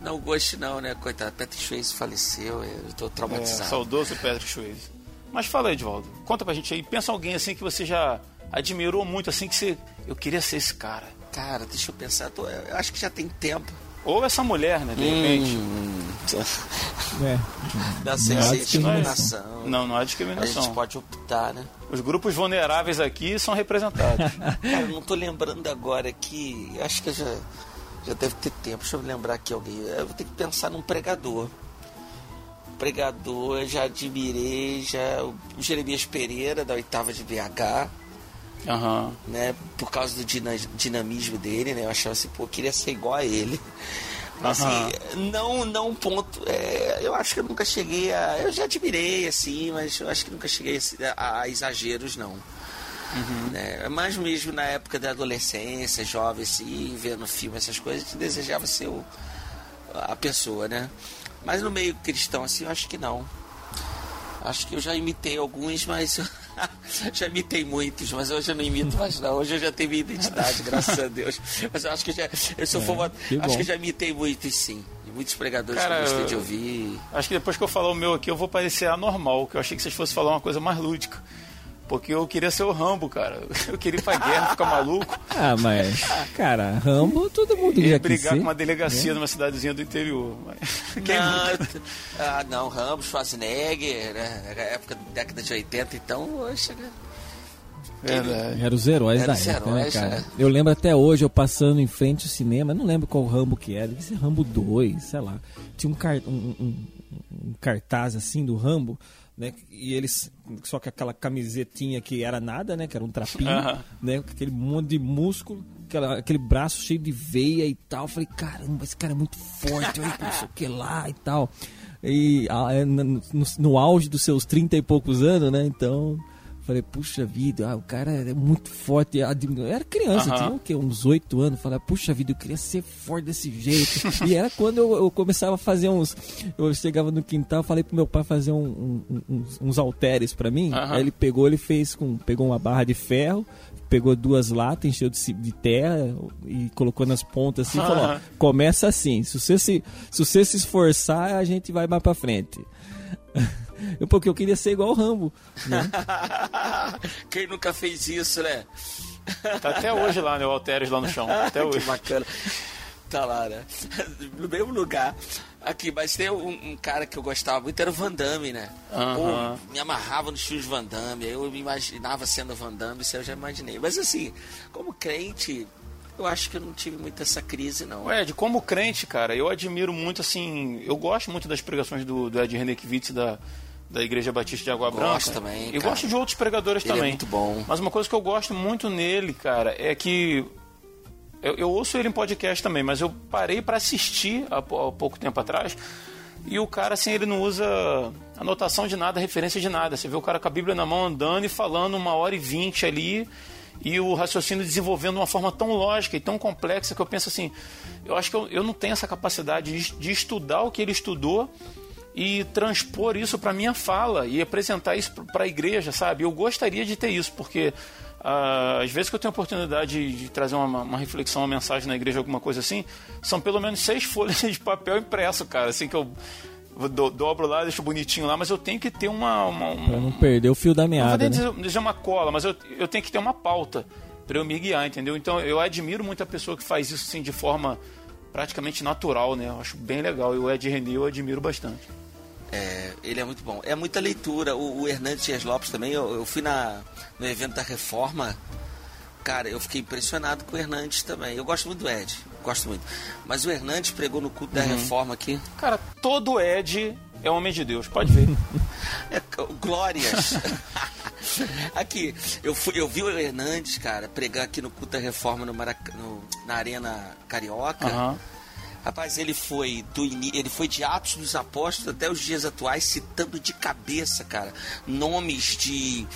Não, o Ghost não, né? Coitado, Patrick Swayze faleceu, eu tô
É,
traumatizado.
saudoso Patrick Swayze. Mas fala aí, Edvaldo. Conta pra gente aí. Pensa alguém assim que você já admirou muito, assim, que você... Eu queria ser esse cara.
Cara, deixa eu pensar, tô- eu acho que já tem tempo.
Ou essa mulher, né, de repente.
Hum,
É.
Dá sem
Não há
ser
discriminação.
discriminação.
Não, não há
A
discriminação.
gente pode optar, né?
Os grupos vulneráveis aqui são representados.
Cara, eu não tô lembrando agora aqui. Acho que eu já, já deve ter tempo. Deixa eu lembrar aqui alguém. Eu vou ter que pensar num pregador. Pregador, eu já admirei, já o Jeremias Pereira, da oitava de BH,
Aham.
né? Por causa do dina- dinamismo dele, né? Eu achava assim, pô, eu queria ser igual a ele. Assim, não, não um ponto. é, eu acho que eu nunca cheguei a. Eu já admirei, assim, mas eu acho que nunca cheguei a, a exageros, não. Né? Mas mesmo na época da adolescência, jovem, assim, vendo filme, essas coisas, a gente desejava ser o, a pessoa, né? Mas no meio cristão, assim, eu acho que não. Acho que eu já imitei alguns, mas já imitei muitos, mas hoje eu não imito mais não. Hoje eu já tenho minha identidade, graças a Deus. Mas eu acho que eu já, eu sou for-
que
acho
bom.
que eu já imitei muitos sim. E muitos pregadores
Cara,
que eu gostei de ouvir.
Acho que depois que eu falar o meu aqui, eu vou parecer anormal, que eu achei que vocês fossem falar uma coisa mais lúdica. Porque eu queria ser o Rambo, cara. Eu queria ir pra guerra, ficar maluco.
Ah, mas, cara, Rambo todo mundo já
brigar com uma delegacia numa cidadezinha do interior. Mas... Quem
não, eu- ah, não, Rambo, Schwarzenegger, né? Na época da década de 80, então, poxa, né?
Verdade.
Era os heróis
Era
da
os
época, né,
heróis,
cara?
é.
Eu lembro até hoje, eu passando em frente ao cinema, não lembro qual Rambo que era, ser Rambo 2, sei lá. Tinha um, car- um- um- um cartaz assim do Rambo, né? E eles, só que aquela camisetinha que era nada, né? Que era um trapinho,
Aham.
né? Aquele monte de músculo, aquela- aquele braço cheio de veia e tal. Eu falei, caramba, esse cara é muito forte, olha não sei o que lá e tal. E ah, é, no, no- no auge dos seus 30 e poucos anos, né? Então. Falei, puxa vida, ah, o cara é muito forte. Eu era criança, tinha o quê? Uns oito anos. Falei, puxa vida, eu queria ser forte desse jeito. e era quando eu, eu começava a fazer uns. Eu chegava no quintal, falei pro meu pai fazer um- um- uns, uns halteres pra mim. Aí ele pegou, ele fez com. Pegou uma barra de ferro, pegou duas latas, encheu de, de terra e colocou nas pontas assim e falou: ó, começa assim. Se você se, se você se esforçar, a gente vai mais pra frente. Eu, porque eu queria ser igual o Rambo. Né?
Quem nunca fez isso, né?
Tá até hoje lá, né? O Alteres lá no chão. Até
que
hoje.
bacana. Tá lá, né? No mesmo lugar. Aqui, mas tem um, um cara que eu gostava muito, era o Van Damme, né?
Aham.
Pô, me amarrava nos filmes Van Damme, aí eu me imaginava sendo Van Damme, isso eu já imaginei. Mas assim, como crente, eu acho que eu não tive muito essa crise, não.
Ed, como crente, cara, eu admiro muito, assim, eu gosto muito das pregações do, do Ed Renekiewicz da, da Igreja Batista de Água
Gosto
Branca.
também,
E
cara.
gosto de outros pregadores
Ele é
também.
muito bom.
Mas uma coisa que eu gosto muito nele, cara, é que eu, eu ouço ele em podcast também, mas eu parei pra assistir há, há pouco tempo atrás. E o cara, assim, ele não usa anotação de nada, referência de nada. Você vê o cara com a Bíblia na mão andando e falando uma hora e vinte ali. E o raciocínio desenvolvendo de uma forma tão lógica e tão complexa que eu penso assim: eu acho que eu, eu não tenho essa capacidade de, de estudar o que ele estudou e transpor isso para minha fala e apresentar isso para a igreja, sabe? Eu gostaria de ter isso, porque ah, às vezes que eu tenho a oportunidade de trazer uma, uma reflexão, uma mensagem na igreja, alguma coisa assim, são pelo menos seis folhas de papel impresso, cara, assim que eu do- dobro lá, deixo bonitinho lá, mas eu tenho que ter uma, uma, uma-
Pra não perder o fio da
não vou
meada, né?
dizer uma cola, mas eu, eu tenho que ter uma pauta para eu me guiar, entendeu? Então eu admiro muito a pessoa que faz isso assim de forma praticamente natural, né? Eu acho bem legal. E o Ed René eu admiro bastante.
É, ele é muito bom. É muita leitura. O, o Hernandes Dias Lopes também, eu, eu fui na, no evento da Reforma. Cara, eu fiquei impressionado com o Hernandes também. Eu gosto muito do Ed, gosto muito. Mas o Hernandes pregou no culto da Reforma aqui.
Cara, todo Ed é homem de Deus, pode ver.
É, glórias. aqui, eu, fui, eu vi o Hernandes, cara, pregar aqui no culto da Reforma no Marac- no- na Arena Carioca.
Aham.
Rapaz, ele foi do ele foi de Atos dos Apóstolos até os dias atuais, citando de cabeça, cara, nomes de,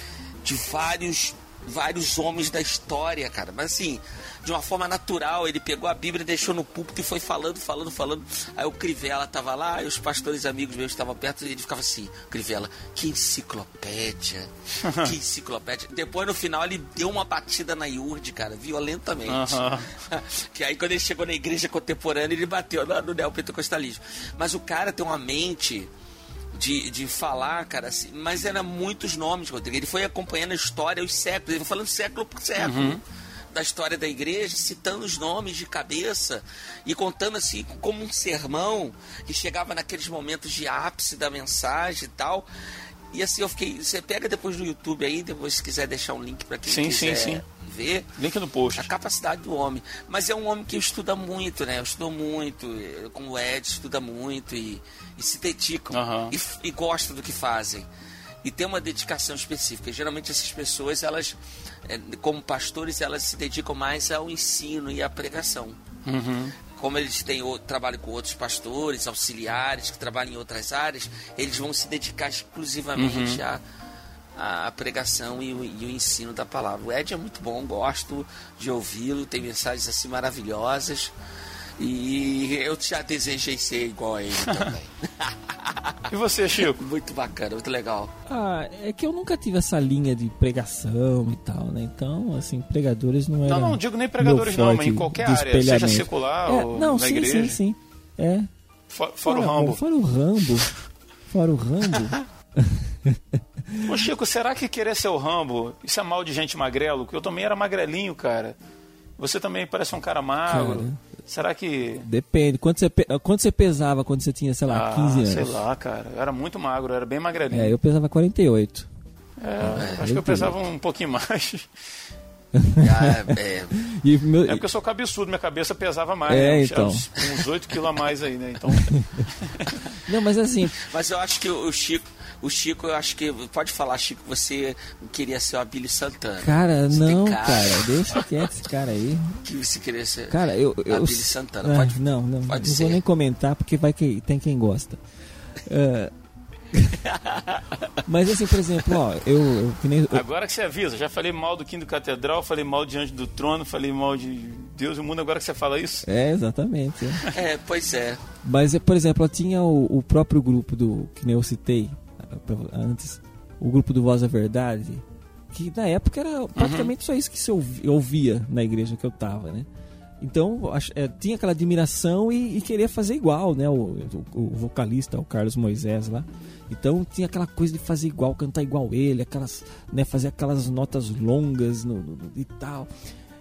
de vários vários homens da história, cara. Mas assim, de uma forma natural, ele pegou a Bíblia, deixou no púlpito e foi falando, falando, falando. Aí o Crivella tava lá, e os pastores amigos meus estavam perto, e ele ficava assim, Crivella, que enciclopédia, que enciclopédia. Depois, no final, ele deu uma batida na Iurde, cara, violentamente. Que aí quando ele chegou na igreja contemporânea, ele bateu no, no neopentecostalismo. Mas o cara tem uma mente de, de falar, cara, assim, mas era muitos nomes, Rodrigo. Ele foi acompanhando a história, os séculos, ele foi falando século por século. Da história da igreja, citando os nomes de cabeça e contando assim como um sermão que chegava naqueles momentos de ápice da mensagem e tal. E assim eu fiquei. Você pega depois do YouTube aí, depois se quiser deixar um link para quem
Sim, sim,
quiser
sim.
ver
Link no post.
a capacidade do homem. Mas é um homem que estuda muito, né? Estudou muito, eh, como o Ed estuda muito e, e se dedicam
Aham.
e, e gosta do que fazem. E tem uma dedicação específica. Geralmente essas pessoas, elas, eh, como pastores, elas se dedicam mais ao ensino e à pregação.
Uhum.
Como eles têm o, trabalham com outros pastores, auxiliares que trabalham em outras áreas, eles vão se dedicar exclusivamente à, à pregação e o, e o ensino da palavra. O Ed é muito bom, gosto de ouvi-lo, tem mensagens assim maravilhosas. E eu já desejei ser igual a ele também.
E você, Chico?
muito bacana, muito legal.
Ah, é que eu nunca tive essa linha de pregação e tal, né? Então, assim, pregadores não eram.
Não, não digo nem pregadores não, mas em qualquer área, seja secular
É,
ou
não,
na
sim,
igreja.
sim, sim. É.
Fora, fora o Rambo.
Fora o Rambo. Fora o Rambo.
Ô Chico, será que querer ser o Rambo, isso é mal de gente magrelo? Porque eu também era magrelinho, cara. Você também parece um cara magro.
Cara.
Será que.
Depende. Quanto você, pe- quanto você pesava quando você tinha, sei lá,
Ah,
15 anos?
sei lá, cara. Eu era muito magro, eu era bem magrelinho.
É, eu pesava 48.
É, acho que eu pesava um pouquinho mais.
Ah, é,
E meu,
É porque eu sou cabeçudo, minha cabeça pesava mais.
É,
né?
então.
Uns, uns 8 quilos a mais aí, né? Então.
Não, mas assim,
mas eu acho que o Chico, o Chico, eu acho que. Pode falar, Chico, você queria ser o Billy Santana.
cara,
Você
não,
cara.
cara, deixa quieto esse cara aí.
Que você queria ser.
Cara, eu. eu
A Billy Santana,
Ah,
pode-
Não, não,
pode
não
ser.
vou nem comentar porque vai que tem quem gosta. Ah, mas assim, por exemplo, ó, eu, eu, que nem- eu-
Agora que você avisa, já falei mal do Quinto Catedral, falei mal diante do trono, falei mal de Deus e o mundo, agora que você fala isso.
É, exatamente. é.
É, pois é.
Mas, por exemplo, eu tinha o, o próprio grupo do. que nem eu citei antes, o grupo do Voz da Verdade, que na época era praticamente só isso que se ouvi- ouvia na igreja que eu tava, né? Então, é, tinha aquela admiração e, e queria fazer igual, né? O, o- o vocalista, o Carlos Moisés lá. Então, tinha aquela coisa de fazer igual, cantar igual ele, aquelas, né, fazer aquelas notas longas no, no- e tal.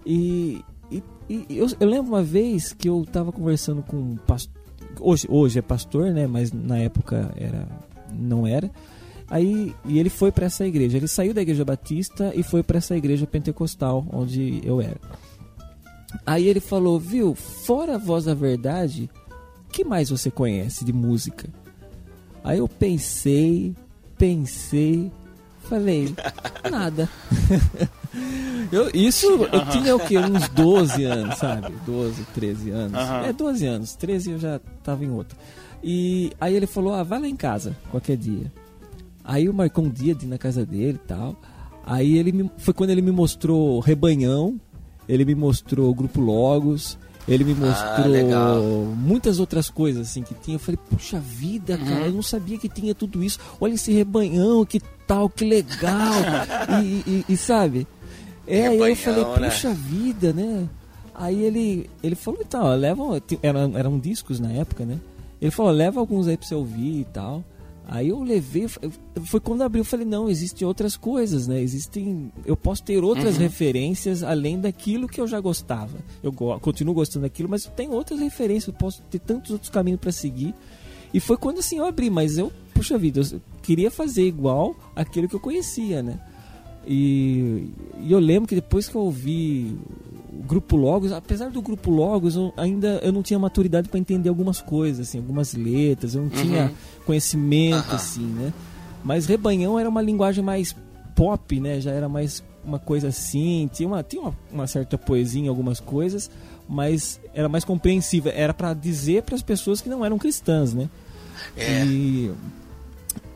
E, e- e eu, eu lembro uma vez que eu tava conversando com um pastor. Hoje, hoje é pastor, né? Mas na época era não era. Aí e ele foi para essa igreja. Ele saiu da igreja batista e foi para essa igreja pentecostal onde eu era. Aí ele falou, viu? Fora a voz da verdade, que mais você conhece de música? Aí eu pensei, pensei, falei, nada. eu, isso eu tinha o quê? Uns 12 anos, sabe? 12, 13 anos.
Aham.
É, 12 anos. 13 eu já tava em outra. E aí ele falou, ah, vai lá em casa, qualquer dia. Aí eu marcou um dia de ir na casa dele e tal. Aí ele me, foi quando ele me mostrou Rebanhão, ele me mostrou Grupo Logos, ele me mostrou
legal.
muitas outras coisas assim que tinha. Eu falei, puxa vida, cara, eu não sabia que tinha tudo isso. Olha esse rebanhão, que tal, que legal. e, e- e, sabe? É, aí eu
Rebanhão,
falei,
né?
puxa vida, né? Aí ele, ele falou, então, ó, leva. Eram, eram discos na época, né? Ele falou, leva alguns aí pra você ouvir e tal. Aí eu levei, foi quando abriu, eu falei, não, existem outras coisas, né? Existem, eu posso ter outras referências além daquilo que eu já gostava. Eu go- continuo gostando daquilo, mas tem outras referências, eu posso ter tantos outros caminhos para seguir. E foi quando assim eu abri, mas eu, puxa vida, eu queria fazer igual aquilo que eu conhecia, né? E, e eu lembro que depois que eu ouvi Grupo Logos, apesar do Grupo Logos, eu ainda eu não tinha maturidade para entender algumas coisas, assim, algumas letras, eu não tinha conhecimento,
Aham.
assim, né? Mas Rebanhão era uma linguagem mais pop, né? Já era mais uma coisa assim, tinha uma, tinha uma, uma certa poesia em algumas coisas, mas era mais compreensível, era para dizer para as pessoas que não eram cristãs, né?
É.
E,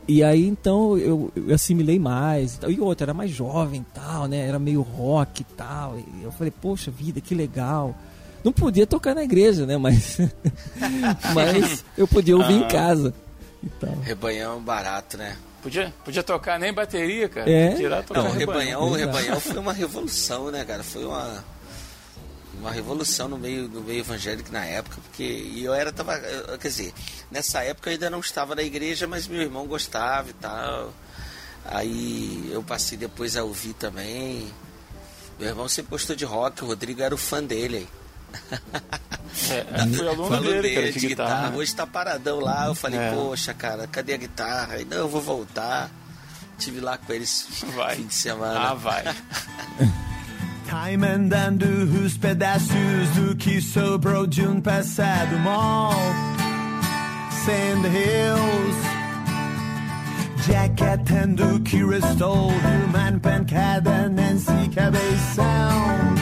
e aí então eu, eu assimilei mais. e outra, era mais jovem e tal, né? Era meio rock e tal. E eu falei, poxa vida, que legal. Não podia tocar na igreja, né? Mas, mas eu podia ouvir em
Ah.
casa. E tal.
Rebanhão barato, né?
Podia, podia tocar nem bateria, cara.
É.
Tirar tocar
Não, o
rebanhão.
Rebanhão,
Exato.
Rebanhão foi uma revolução, né, cara? Foi uma uma revolução no meio no meio evangélico na época, porque e eu era tava, eu- quer dizer, nessa época eu ainda não estava na igreja, mas meu irmão gostava e tal. Aí eu passei depois a ouvir também. Meu irmão sempre gostou de rock, o Rodrigo era o fã dele. aí.
É, fui aluno
Falou
dele, cara, de guitarra.
Hoje tá paradão lá. Eu falei,
É.
poxa, cara, cadê a guitarra? Aí, não, eu vou voltar. Tive lá com eles
Vai.
fim de semana.
Ah, vai.
Taimandando os pedaços do que sobrou de um passado mal. Sand Hills. Jacketando que restou de uma pancada Nancy Cabeção.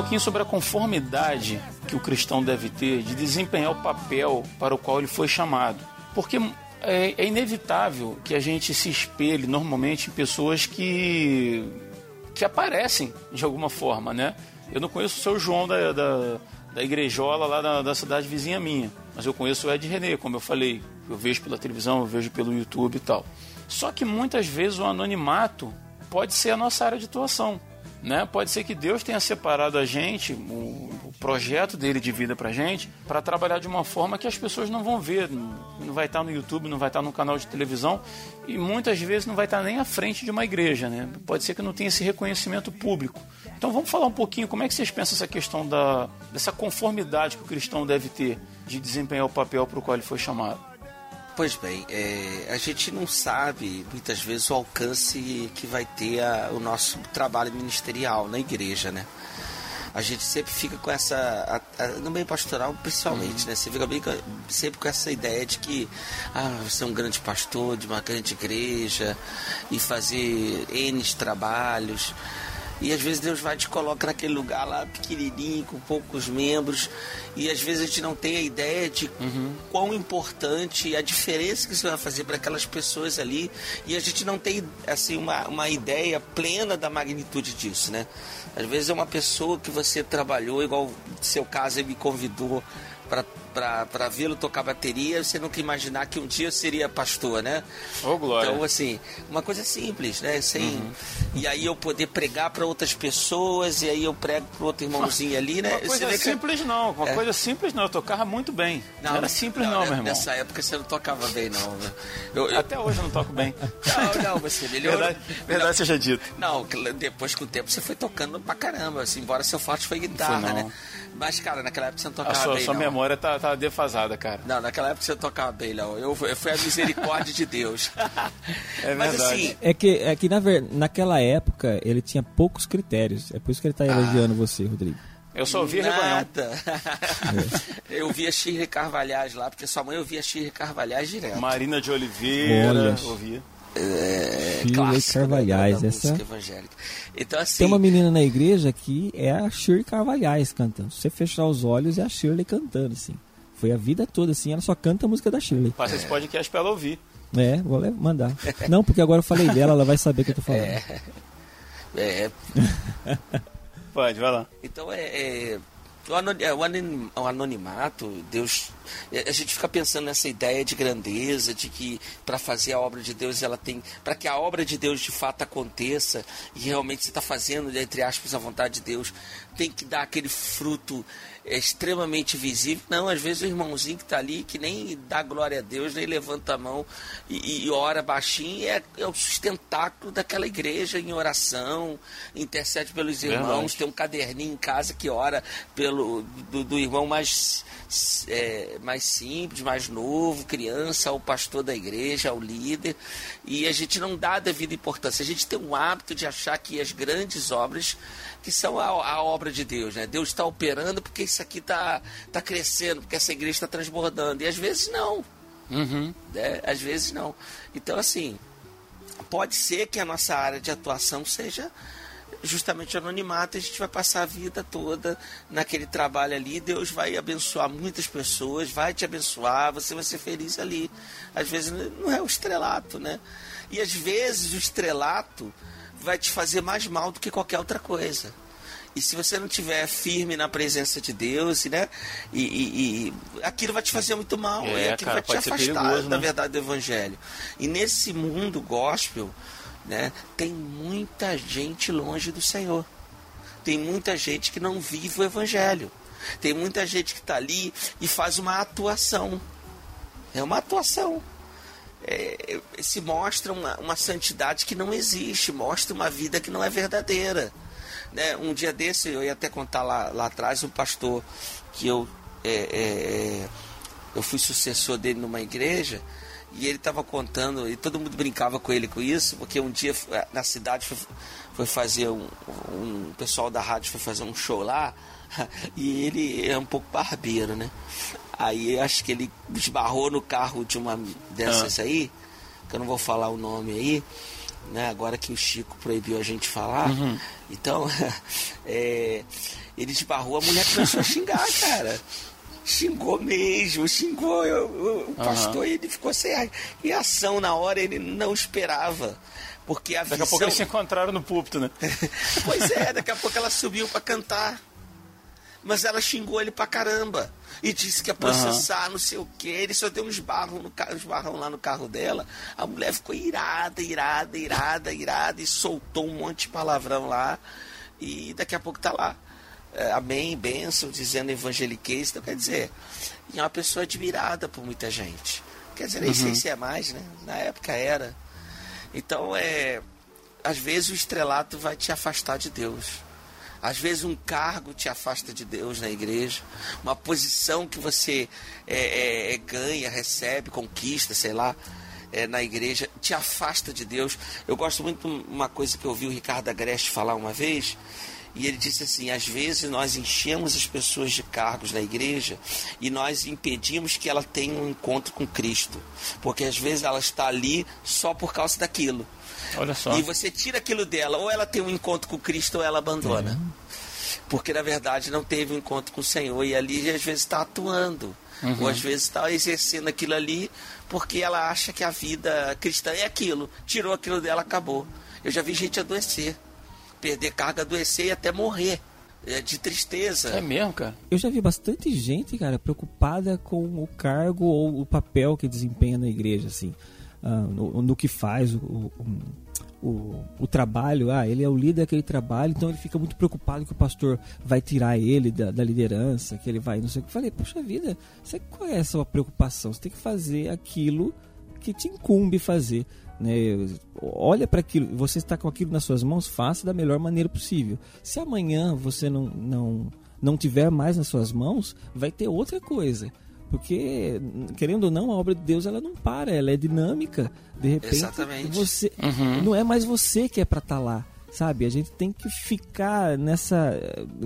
Pouquinho sobre a conformidade que o cristão deve ter de desempenhar o papel para o qual ele foi chamado. Porque é, é inevitável que a gente se espelhe normalmente em pessoas que, que aparecem de alguma forma, né? Eu não conheço o seu João da, da, da igrejola lá da, da cidade vizinha minha. mas eu conheço o Ed René, como eu falei. Eu vejo pela televisão, eu vejo pelo YouTube e tal. Só que muitas vezes o anonimato pode ser a nossa área de atuação. Né? Pode ser que Deus tenha separado a gente, o, o projeto dele de vida pra gente, para trabalhar de uma forma que as pessoas não vão ver. Não vai estar no YouTube, não vai estar no canal de televisão e muitas vezes não vai estar nem à frente de uma igreja. Né? Pode ser que não tenha esse reconhecimento público. Então vamos falar um pouquinho como é que vocês pensam essa questão da, dessa conformidade que o cristão deve ter de desempenhar o papel para o qual ele foi chamado.
Pois bem, é, a gente não sabe muitas vezes o alcance que vai ter a, o nosso trabalho ministerial na igreja, né? A gente sempre fica com essa, a, a, no meio pastoral principalmente, uhum. né? Você fica bem, sempre com essa ideia de que ah, você é um grande pastor de uma grande igreja e fazer N trabalhos. E às vezes Deus vai te colocar naquele lugar lá pequenininho, com poucos membros, e às vezes a gente não tem a ideia de uhum. quão importante a diferença que isso vai fazer para aquelas pessoas ali, e a gente não tem assim uma, uma ideia plena da magnitude disso, né? Às vezes é uma pessoa que você trabalhou, igual seu caso ele me convidou para vê-lo tocar bateria, você nunca imaginar que um dia eu seria pastor, né?
Oh, glória.
Então, assim, uma coisa simples, né? Sem, uhum. E aí eu poder pregar para outras pessoas, e aí eu prego para outro irmãozinho ali, né?
Uma coisa simples que... não, uma é. coisa simples não, eu tocava muito bem. Não, não era simples não, não, meu irmão.
Nessa época você não tocava bem, não.
Eu, eu... Até hoje eu não toco bem.
Não, não, você melhorou.
Verdade, verdade não, seja dito.
Não, depois com o tempo você foi tocando pra caramba, assim, embora seu forte foi guitarra, foi, né? Mas, cara, naquela época você não tocava
a sua,
bem,
sua
não.
memória tá, tá defasada, cara.
Não, naquela época você tocava bem, não. Eu, eu fui a misericórdia de Deus.
É Mas, verdade. Assim,
é que, é que na, naquela época ele tinha poucos critérios. É por isso que ele tá elogiando ah, você, Rodrigo.
Eu só ouvia
Nada. eu via Shirley Carvalhais lá, porque sua mãe ouvia Shirley Carvalhais direto.
Marina de Oliveira,
Olha.
ouvia.
É, Shirley Carvalhais,
né,
essa
evangélica. Então, assim,
tem uma menina na igreja que é a Shirley Carvalhais cantando. Se você fechar os olhos é a Shirley cantando assim. Foi a vida toda assim, ela só canta a música da Shirley.
Passa esse podcast pra ela ouvir.
É, vou mandar. Não, porque agora eu falei dela, ela vai saber o que eu tô falando.
É. é.
Pode, vai lá.
Então é é, o anonimato, Deus, é, a gente fica pensando nessa ideia de grandeza, de que para fazer a obra de Deus ela tem, para que a obra de Deus de fato aconteça e realmente você está fazendo entre aspas a vontade de Deus, tem que dar aquele fruto é extremamente visível. Não, às vezes o irmãozinho que está ali, que nem dá glória a Deus, nem levanta a mão e, e ora baixinho, é, é, o sustentáculo daquela igreja em oração, intercede pelos irmãos, tem um caderninho em casa que ora pelo do, do irmão mais, é, mais simples, mais novo, criança, ao pastor da igreja, ao líder, e a gente não dá a devida importância. A gente tem um hábito de achar que as grandes obras que são a, a obra de Deus, né? Deus está operando porque isso aqui está tá crescendo, porque essa igreja está transbordando. E às vezes não.
Uhum.
Né? Às vezes não. Então, assim, pode ser que a nossa área de atuação seja justamente anonimato, a gente vai passar a vida toda naquele trabalho ali, Deus vai abençoar muitas pessoas, vai te abençoar, você vai ser feliz ali. Às vezes não é o estrelato, né? E às vezes o estrelato vai te fazer mais mal do que qualquer outra coisa. E se você não tiver firme na presença de Deus, né? E, e, e aquilo vai te fazer muito mal. É, e aquilo cara, vai te afastar perigoso, da né? verdade do Evangelho. E nesse mundo gospel, né? Tem muita gente longe do Senhor. Tem muita gente que não vive o Evangelho. Tem muita gente que está ali e faz uma atuação. É uma atuação é, se mostra uma, uma santidade que não existe, mostra uma vida que não é verdadeira. Né? Um dia desse, eu ia até contar lá, lá atrás, um pastor que eu, é, é, é eu fui sucessor dele numa igreja, e ele estava contando, e todo mundo brincava com ele com isso, porque um dia é, na cidade foi, foi fazer um, um pessoal da rádio foi fazer um show lá, e ele é um pouco barbeiro, né? Aí acho que ele esbarrou no carro de uma dessas ah. aí, que eu não vou falar o nome aí, né? Agora que o Chico proibiu a gente falar. Uhum. Então, é, ele esbarrou, a mulher começou a xingar, cara. Xingou mesmo, xingou o, o pastor uhum. e ele ficou sem reação na hora, ele não esperava. Porque a
daqui
visão...
a pouco eles se encontraram no púlpito, né?
pois é, daqui a pouco ela subiu para cantar. Mas ela xingou ele pra caramba. E disse que ia processar, uhum. não sei o que. Ele só deu uns barros, no, uns barrão lá no carro dela. A mulher ficou irada, irada, irada, irada. E soltou um monte de palavrão lá. E daqui a pouco tá lá. É, amém, bênção, dizendo evangeliquez. Então, quer dizer, é uma pessoa admirada por muita gente. Quer dizer, nem uhum. sei se é mais, né? Na época era. Então, é. Às vezes o estrelato vai te afastar de Deus. Às vezes um cargo te afasta de Deus na igreja, uma posição que você é, é, é ganha, recebe, conquista, sei lá, é, na igreja, te afasta de Deus. Eu gosto muito de uma coisa que eu ouvi o Ricardo Agreste falar uma vez, e ele disse assim: às vezes nós enchemos as pessoas de cargos na igreja e nós impedimos que ela tenha um encontro com Cristo, porque às vezes ela está ali só por causa daquilo.
Olha só.
E você tira aquilo dela, ou ela tem um encontro com Cristo ou ela abandona. Porque na verdade não teve um encontro com o Senhor e ali às vezes está atuando. Uhum. Ou às vezes está exercendo aquilo ali porque ela acha que a vida cristã é aquilo. Tirou aquilo dela, acabou. Eu já vi gente adoecer, perder carga, adoecer e até morrer. É de tristeza.
É mesmo, cara?
Eu já vi bastante gente, cara, preocupada com o cargo ou o papel que desempenha na igreja, assim uh, no, no, que faz o, o, o, trabalho. Ah, ele é o líder daquele trabalho, então ele fica muito preocupado que o pastor vai tirar ele da, da liderança, que ele vai não sei o que. Falei, poxa vida, você, qual é a sua preocupação? Você tem que fazer aquilo que te incumbe fazer. Né? Olha para aquilo, você está com aquilo nas suas mãos, faça da melhor maneira possível. Se amanhã você não, não, não tiver mais nas suas mãos, vai ter outra coisa. Porque, querendo ou não, a obra de Deus ela não para, ela é dinâmica. De repente,
Exatamente.
você uhum. não é mais você que é para estar tá lá, sabe? A gente tem que ficar nessa,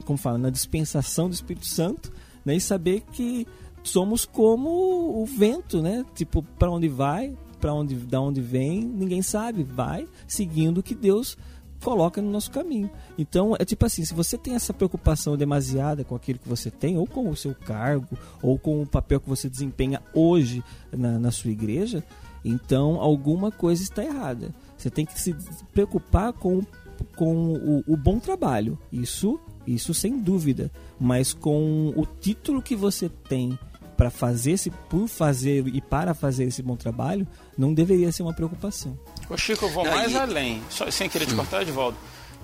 como fala, na dispensação do Espírito Santo, né? E saber que somos como o vento, né? Tipo, para onde vai, para onde, da onde vem, ninguém sabe. Vai seguindo o que Deus coloca no nosso caminho. Então, é tipo assim, se você tem essa preocupação demasiada com aquilo que você tem, ou com o seu cargo, ou com o papel que você desempenha hoje na, na sua igreja, então alguma coisa está errada. Você tem que se preocupar com, com o, o bom trabalho. Isso, isso sem dúvida. Mas com o título que você tem para fazer esse por fazer e para fazer esse bom trabalho não deveria ser uma preocupação.
Ô Chico, eu vou mais e... além, só, sem querer te cortar, Edvaldo.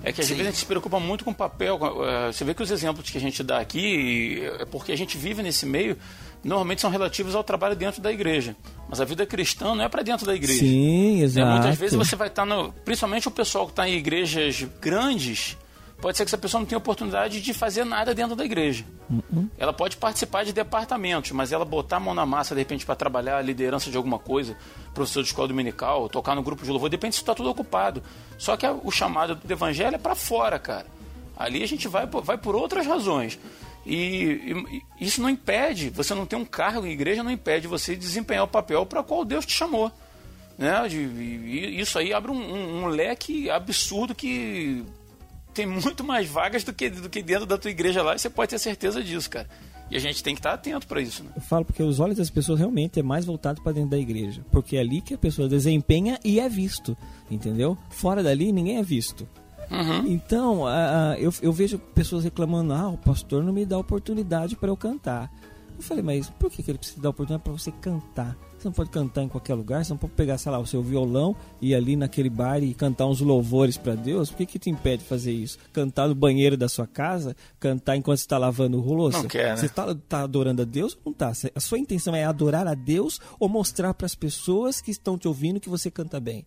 É que às Sim. vezes a gente se preocupa muito com o papel. Uh, você vê que os exemplos que a gente dá aqui é porque a gente vive nesse meio, normalmente são relativos ao trabalho dentro da igreja. Mas a vida cristã não é para dentro da igreja.
Sim, exato.
É, muitas vezes você vai estar tá no. Principalmente o pessoal que está em igrejas grandes, pode ser que essa pessoa não tenha oportunidade de fazer nada dentro da igreja. Uhum. Ela pode participar de departamentos, mas ela botar a mão na massa, de repente, para trabalhar a liderança de alguma coisa, professor de escola dominical, tocar no grupo de louvor, depende se está tudo ocupado. Só que o chamado do evangelho é para fora, cara. Ali a gente vai, vai por outras razões. E, e, isso não impede, você não tem um cargo em igreja, não impede você desempenhar o papel para qual Deus te chamou. Né? De, isso aí abre um, um, um leque absurdo que tem muito mais vagas do que, do que dentro da tua igreja lá, e você pode ter certeza disso, cara. E a gente tem que estar atento para isso, né?
Eu falo porque os olhos das pessoas realmente é mais voltado para dentro da igreja, porque é ali que a pessoa desempenha e é visto, entendeu? Fora dali ninguém é visto. Uhum. Então, uh, eu, eu vejo pessoas reclamando: ah, o pastor não me dá oportunidade para eu cantar. Eu falei, mas por que, que ele precisa dar oportunidade para você cantar? Você não pode cantar em qualquer lugar, você não pode pegar, sei lá, o seu violão e ir ali naquele bar e cantar uns louvores para Deus. Por que, que te impede de fazer isso? Cantar no banheiro da sua casa, cantar enquanto você está lavando o louça?
Não quer, né?
Você está tá adorando a Deus ou não está? A sua intenção é adorar a Deus ou mostrar para as pessoas que estão te ouvindo que você canta bem,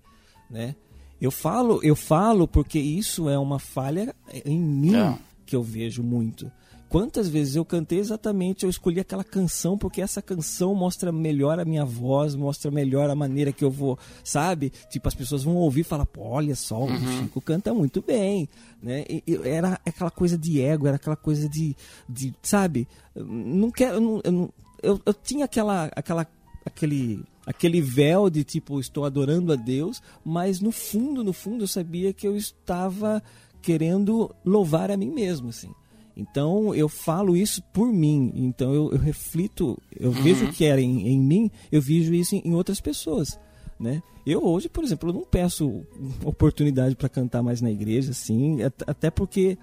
né? Eu falo, eu falo porque isso é uma falha em mim é. que eu vejo muito. Quantas vezes eu cantei exatamente, eu escolhi aquela canção porque essa canção mostra melhor a minha voz, mostra melhor a maneira que eu vou, sabe? Tipo, as pessoas vão ouvir e falar, pô, olha só, o uhum. Chico canta muito bem, né? E, era aquela coisa de ego, era aquela coisa de, de sabe? Não quero, eu, não, eu, não, eu, eu tinha aquela, aquela, aquele aquele véu de tipo estou adorando a Deus, mas no fundo, no fundo eu sabia que eu estava querendo louvar a mim mesmo, assim. Então eu falo isso por mim. Então eu, eu reflito, eu uhum. vejo o que era em, em, mim, eu vejo isso em, em, outras pessoas. Né? Eu hoje, por exemplo, eu não peço oportunidade para cantar mais na igreja, assim, até porque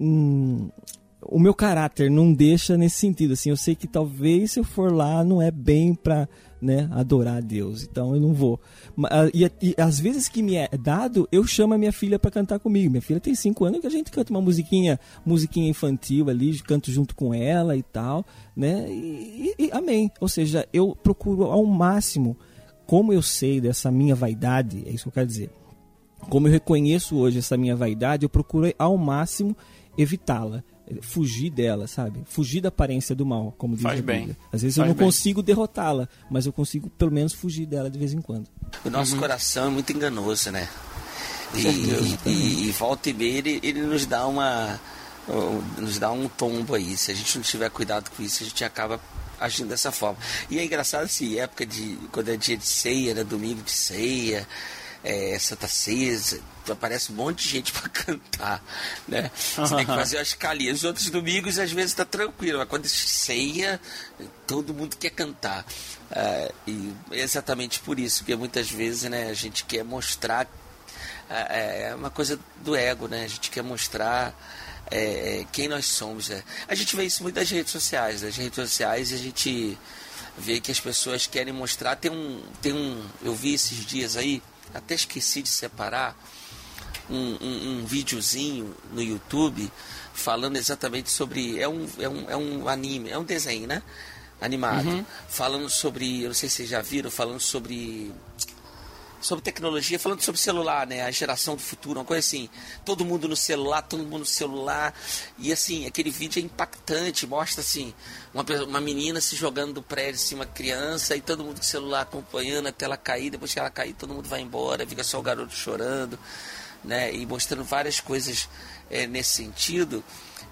hum, o meu caráter não deixa nesse sentido. Assim, eu sei que talvez se eu for lá não é bem para né, adorar a Deus. Então eu não vou. E, e às vezes que me é dado, eu chamo a minha filha para cantar comigo. Minha filha tem 5 anos que a gente canta uma musiquinha, musiquinha infantil ali, canto junto com ela e tal, né? E, e, e amém. Ou seja, eu procuro ao máximo, como eu sei dessa minha vaidade, é isso que eu quero dizer. Como eu reconheço hoje essa minha vaidade, eu procuro ao máximo evitá-la fugir dela, sabe? Fugir da aparência do mal, como diz
Faz
a Bíblia.
bem.
Às vezes
Faz
eu não
bem.
consigo derrotá-la, mas eu consigo pelo menos fugir dela de vez em quando.
O nosso
Uhum.
coração é muito enganoso, né? E, e, e, e volta e meia ele, ele nos dá uma. nos dá um tombo aí. Se a gente não tiver cuidado com isso, a gente acaba agindo dessa forma. E é engraçado assim, época de. quando é dia de ceia, né? Domingo de ceia, é, Santa Ceia, aparece um monte de gente para cantar, né? Você tem que fazer uma escalinha. Os outros domingos às vezes tá tranquilo, mas quando é ceia, todo mundo quer cantar. Ah, e é exatamente por isso que muitas vezes né, a gente quer mostrar ah, é uma coisa do ego, né? A gente quer mostrar é, quem nós somos. Né? A gente vê isso muito nas redes sociais. Nas redes sociais a gente vê que as pessoas querem mostrar. Tem um, tem um, eu vi esses dias aí, até esqueci de separar um, um, um videozinho no YouTube falando exatamente sobre. É um, é, um, é um anime, é um desenho, né? Animado. Falando sobre. Eu não sei se vocês já viram, falando sobre. Sobre tecnologia, falando sobre celular, né? A geração do futuro, uma coisa assim. Todo mundo no celular, todo mundo no celular. E assim, aquele vídeo é impactante, mostra assim, uma, uma menina se jogando do prédio, assim, uma criança, e todo mundo com o celular acompanhando até ela cair, depois que ela cair, todo mundo vai embora, fica só o garoto chorando né, e mostrando várias coisas é, nesse sentido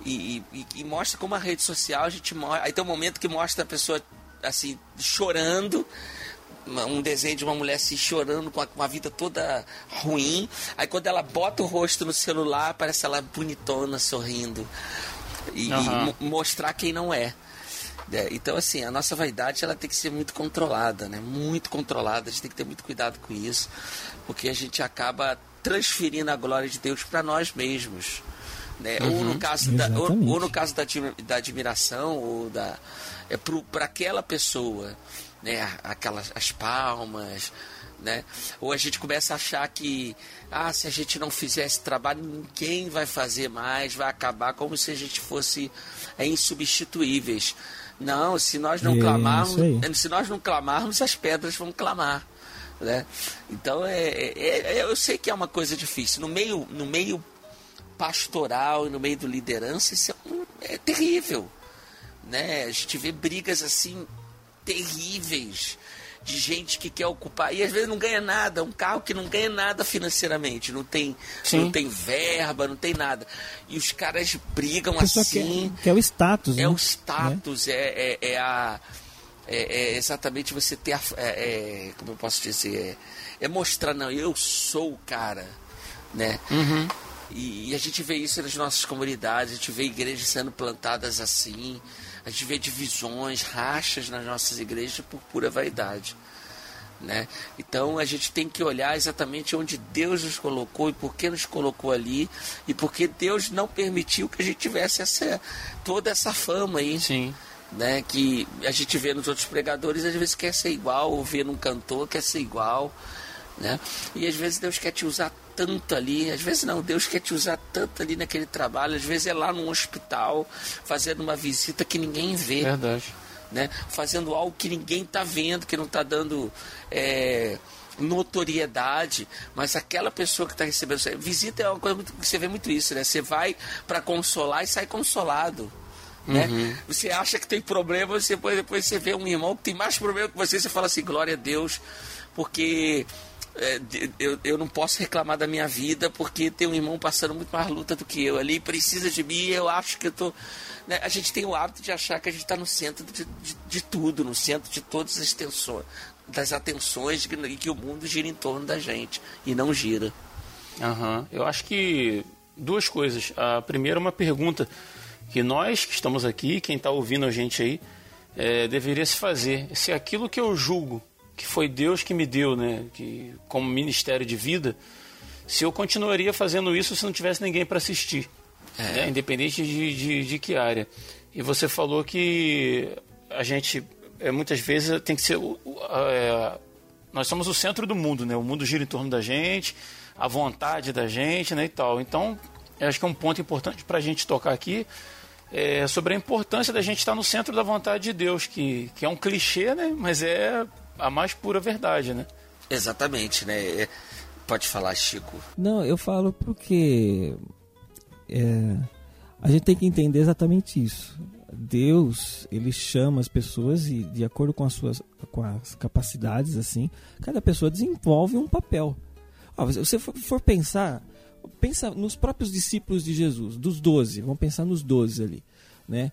e, e- e mostra como a rede social a gente aí tem um momento que mostra a pessoa assim chorando um desenho de uma mulher assim chorando com a, com a vida toda ruim aí quando ela bota o rosto no celular parece ela bonitona sorrindo e, e
Aham.
mo- mostrar quem não é né? Então, assim, a nossa vaidade ela tem que ser muito controlada, né? Muito controlada. A gente tem que ter muito cuidado com isso, porque a gente acaba transferindo a glória de Deus para nós mesmos. Né? Ou no caso da, ou, ou no caso da, da admiração ou da é para aquela pessoa, né? Aquelas as palmas, né? Ou a gente começa a achar que ah, se a gente não fizer esse trabalho, ninguém vai fazer mais, vai acabar como se a gente fosse é, insubstituíveis. Não, se nós não
Isso
clamarmos, se nós não clamarmos, as pedras vão clamar. Né? Então é, é- é- eu sei que é uma coisa difícil. No meio, no meio pastoral e no meio do liderança, isso é, um- é terrível. Né? A gente vê brigas assim terríveis de gente que quer ocupar e às vezes não ganha nada, um carro que não ganha nada financeiramente, não tem,
Sim.
não tem verba, não tem nada. E os caras brigam assim.
quer, quer o status,
É
né?
o status, é, é, é a. É, é exatamente você ter a. é- é- como eu posso dizer? É, é mostrar, não, eu sou o cara. Né? E, e a gente vê isso nas nossas comunidades, a gente vê igrejas sendo plantadas assim, a gente vê divisões, rachas nas nossas igrejas por pura vaidade. Né? Então a gente tem que olhar exatamente onde Deus nos colocou e por que nos colocou ali e por que Deus não permitiu que a gente tivesse essa, toda essa fama aí
Sim.
né, que a gente vê nos outros pregadores, às vezes quer ser igual, ou vê num cantor, quer ser igual, né? E às vezes Deus quer te usar tanto ali, às vezes não, Deus quer te usar tanto ali naquele trabalho, às vezes é lá num hospital, fazendo uma visita que ninguém vê,
Verdade.
né? Fazendo algo que ninguém está vendo, que não está dando é, notoriedade, mas aquela pessoa que está recebendo visita é uma coisa muito, que você vê muito isso, né? Você vai para consolar e sai consolado. Né? Você acha que tem problema, você depois, depois você vê um irmão que tem mais problema que você, você fala assim, glória a Deus, porque eu, eu não posso reclamar da minha vida, porque tem um irmão passando muito mais luta do que eu ali, precisa de mim, eu acho que eu tô. né? A gente tem o hábito de achar que a gente está no centro de, de, de tudo, no centro de todas as tensões, das atenções de que, e que o mundo gira em torno da gente e não gira.
Aham. Eu acho que duas coisas. A primeira é uma pergunta que nós que estamos aqui, quem está ouvindo a gente aí, é, deveria se fazer. Se aquilo que eu julgo que foi Deus que me deu, né, que como ministério de vida, se eu continuaria fazendo isso se não tivesse ninguém para assistir. é. né? independente de, de, de, que área. E você falou que a gente, é, muitas vezes, tem que ser. É, nós somos o centro do mundo, né? O mundo gira em torno da gente, a vontade da gente, né? E tal. Então, acho que é um ponto importante para a gente tocar aqui é sobre a importância da gente estar no centro da vontade de Deus, que, que é um clichê, né? Mas é a mais pura verdade, né?
Exatamente, né? É, pode falar, Chico.
Não, eu falo porque é, a gente tem que entender exatamente isso. Deus, ele chama as pessoas e de acordo com as suas com as capacidades assim, cada pessoa desenvolve um papel. Ah, se você for, for pensar, pensa nos próprios discípulos de Jesus, dos doze, vamos pensar nos doze ali, né?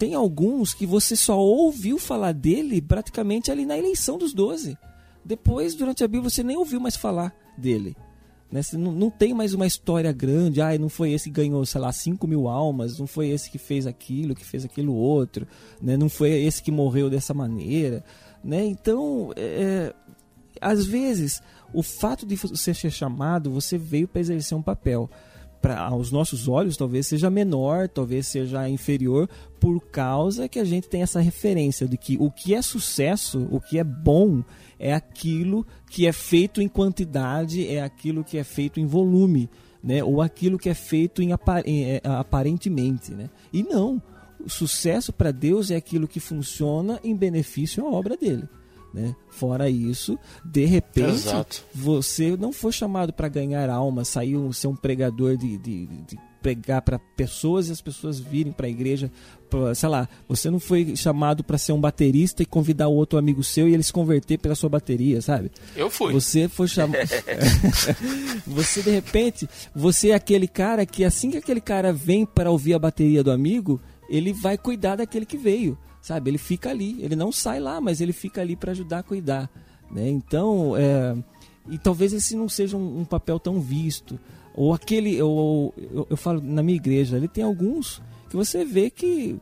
Tem alguns que você só ouviu falar dele praticamente ali na eleição dos doze. Depois, durante a Bíblia, você nem ouviu mais falar dele. Né? Não, não, tem mais uma história grande, ah, não foi esse que ganhou, sei lá, 5 mil almas, não foi esse que fez aquilo, que fez aquilo outro, né? não foi esse que morreu dessa maneira. Né? Então, é, às vezes, o fato de você ser chamado, você veio para exercer um papel. Para aos nossos olhos, talvez seja menor, talvez seja inferior, por causa que a gente tem essa referência de que o que é sucesso, o que é bom, é aquilo que é feito em quantidade, é aquilo que é feito em volume, né? ou aquilo que é feito em é, aparentemente. Né? E não, o sucesso para Deus é aquilo que funciona em benefício à obra dele. Né? Fora isso, de repente, Exato. você não foi chamado para ganhar alma, sair um, ser um pregador de, de, de pregar para pessoas e as pessoas virem para a igreja. Pra, sei lá, você não foi chamado para ser um baterista e convidar outro amigo seu e ele se converter pela sua bateria, sabe?
Eu fui.
Você foi chamado. você de repente, você é aquele cara que assim que aquele cara vem para ouvir a bateria do amigo, ele vai cuidar daquele que veio sabe? Ele fica ali, ele não sai lá, mas ele fica ali para ajudar a cuidar, né? Então, é, e talvez esse não seja um, um papel tão visto, ou aquele, ou, eu, eu falo na minha igreja, ele tem alguns que você vê que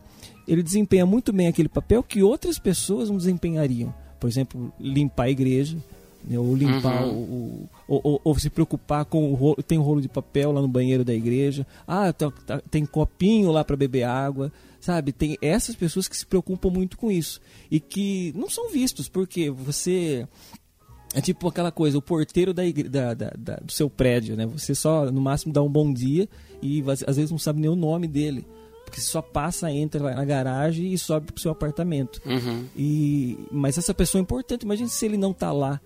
ele desempenha muito bem aquele papel que outras pessoas não desempenhariam. Por exemplo, limpar a igreja, né? ou limpar uhum. o, ou, ou, ou, se preocupar com o rolo, tem um rolo de papel lá no banheiro da igreja, ah, tá, tá, tem copinho lá para beber água, sabe? Tem essas pessoas que se preocupam muito com isso e que não são vistos, porque você é tipo aquela coisa, o porteiro da, da, da, da, do seu prédio, né? Você só no máximo dá um bom dia e às vezes não sabe nem o nome dele. Porque só passa, entra na garagem e sobe pro seu apartamento.
Uhum.
E, mas essa pessoa é importante. Imagina se ele não tá lá.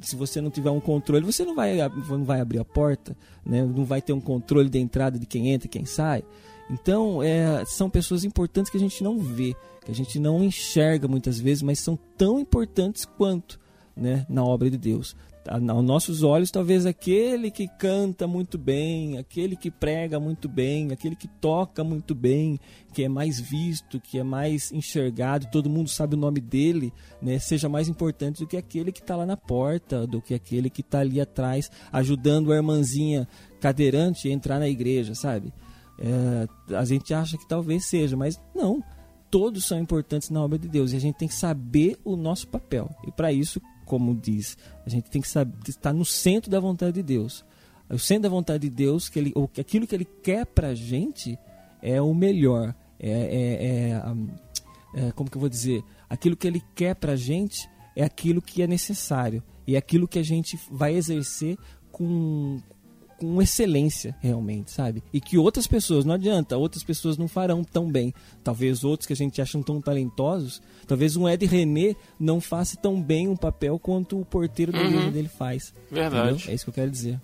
Se você não tiver um controle, você não vai, não vai abrir a porta, né? não vai ter um controle de entrada de quem entra e quem sai. Então, é, são pessoas importantes que a gente não vê, que a gente não enxerga muitas vezes, mas são tão importantes quanto né, na obra de Deus. Aos nossos olhos, talvez aquele que canta muito bem, aquele que prega muito bem, aquele que toca muito bem, que é mais visto, que é mais enxergado, todo mundo sabe o nome dele, né, seja mais importante do que aquele que está lá na porta, do que aquele que está ali atrás, ajudando a irmãzinha cadeirante a entrar na igreja, sabe? É, a gente acha que talvez seja, mas não. Todos são importantes na obra de Deus e a gente tem que saber o nosso papel. E para isso, como diz, a gente tem que saber, estar no centro da vontade de Deus. O centro da vontade de Deus, que ele, aquilo que Ele quer para a gente é o melhor. É, é, é, é, como que eu vou dizer? Aquilo que Ele quer para a gente é aquilo que é necessário e é aquilo que a gente vai exercer com, com excelência, realmente, sabe? E que outras pessoas, não adianta, outras pessoas não farão tão bem. Talvez outros que a gente acha tão talentosos, talvez um Ed René não faça tão bem um papel quanto o porteiro da uhum. dele faz.
Verdade.
Entendeu? É isso que eu quero dizer.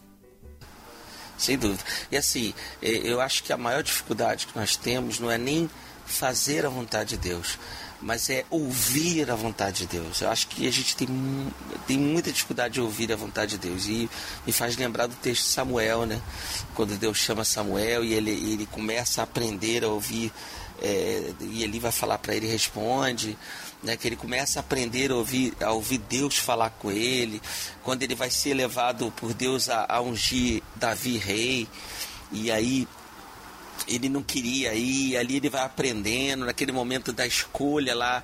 Sem dúvida. E assim, é, eu acho que a maior dificuldade que nós temos não é nem fazer a vontade de Deus, mas é ouvir a vontade de Deus. Eu acho que a gente tem, tem muita dificuldade de ouvir a vontade de Deus. E me faz lembrar do texto de Samuel, né? Quando Deus chama Samuel e ele, ele começa a aprender a ouvir, é, e ele vai falar para ele, responde. Né, que ele começa a aprender a ouvir, a ouvir Deus falar com ele, quando ele vai ser levado por Deus a, a ungir Davi rei, e aí ele não queria ir, ali ele vai aprendendo, naquele momento da escolha lá,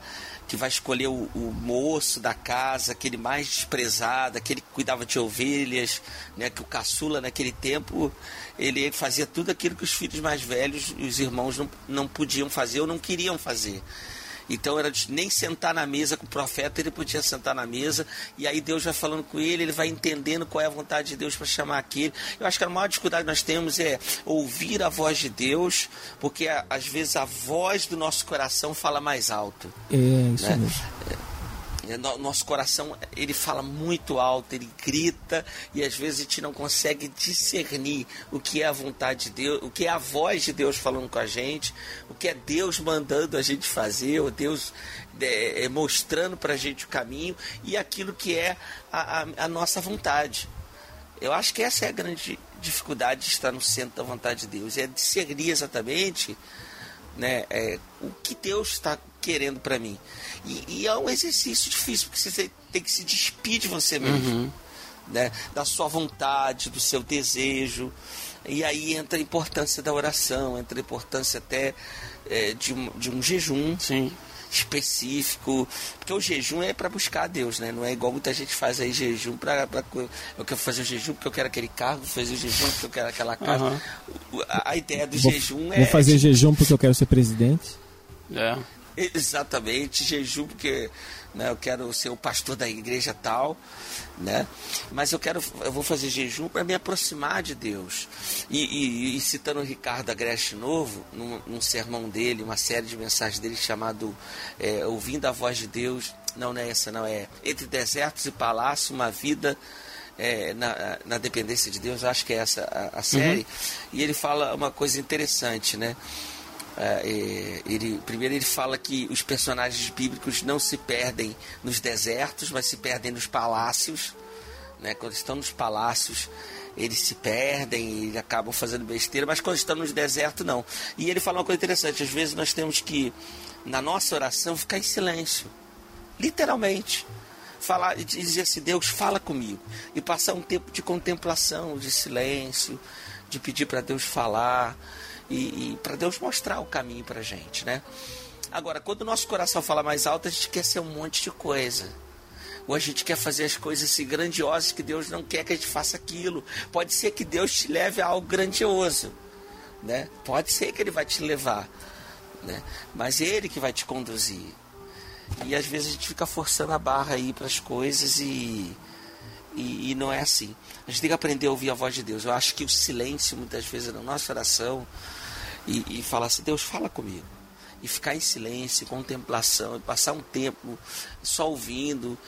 que vai escolher o, o, moço da casa, aquele mais desprezado, aquele que cuidava de ovelhas, né, que o caçula naquele tempo, ele fazia tudo aquilo que os filhos mais velhos e os irmãos não, não podiam fazer ou não queriam fazer. Então era de nem sentar na mesa com o profeta, ele podia sentar na mesa, e aí Deus vai falando com ele, ele vai entendendo qual é a vontade de Deus para chamar aquele. Eu acho que a maior dificuldade que nós temos é ouvir a voz de Deus, porque às vezes a voz do nosso coração fala mais alto.
É, isso né? mesmo.
É, nosso coração ele fala muito alto, ele grita e às vezes a gente não consegue discernir o que é a vontade de Deus, o que é a voz de Deus falando com a gente, o que é Deus mandando a gente fazer, ou Deus é, é, mostrando para a gente o caminho e aquilo que é a, a, a nossa vontade. Eu acho que essa é a grande dificuldade de estar no centro da vontade de Deus, é discernir exatamente né, é, o que Deus está querendo para mim. E, e, é um exercício difícil, porque você tem que se despir de você mesmo, uhum. né? da sua vontade, do seu desejo. E aí entra a importância da oração, entra a importância até é, de, um, de um jejum.
Sim
específico, porque o jejum é para buscar a Deus, né? Não é igual muita gente faz aí jejum para eu quero fazer o jejum porque eu quero aquele carro, vou fazer o jejum porque eu quero aquela casa. Uhum. A, a, ideia do
vou,
jejum
é Vou fazer jejum porque eu quero ser presidente.
É.
Exatamente, jejum porque né, eu quero ser o pastor da igreja tal, né? Mas eu quero, eu vou fazer jejum para me aproximar de Deus. E, e, e citando o Ricardo Agreste Novo, num, num, sermão dele, uma série de mensagens dele chamado é, Ouvindo a Voz de Deus, não, não é essa, não é Entre Desertos e Palácios, uma vida é, na, na, dependência de Deus, acho que é essa a, a série. Uhum. E ele fala uma coisa interessante, né? É, é, ele, primeiro ele fala que os personagens bíblicos não se perdem nos desertos, mas se perdem nos palácios. Né? Quando estão nos palácios, eles se perdem e acabam fazendo besteira, mas quando estão nos desertos, não. E ele fala uma coisa interessante: às vezes nós temos que, na nossa oração, ficar em silêncio, literalmente. Falar e dizer assim: Deus, fala comigo. E passar um tempo de contemplação, de silêncio, de pedir para Deus falar e, e para Deus mostrar o caminho para gente, né? Agora, quando o nosso coração fala mais alto, a gente quer ser um monte de coisa. Ou a gente quer fazer as coisas assim grandiosas que Deus não quer que a gente faça aquilo. Pode ser que Deus te leve a algo grandioso, né? Pode ser que Ele vai te levar, né? Mas é Ele que vai te conduzir. E às vezes a gente fica forçando a barra aí para as coisas e, e, e não é assim. A gente tem que aprender a ouvir a voz de Deus. Eu acho que o silêncio, muitas vezes, na nossa oração, e, e falar assim: Deus, fala comigo. E ficar em silêncio, contemplação, e passar um tempo só ouvindo,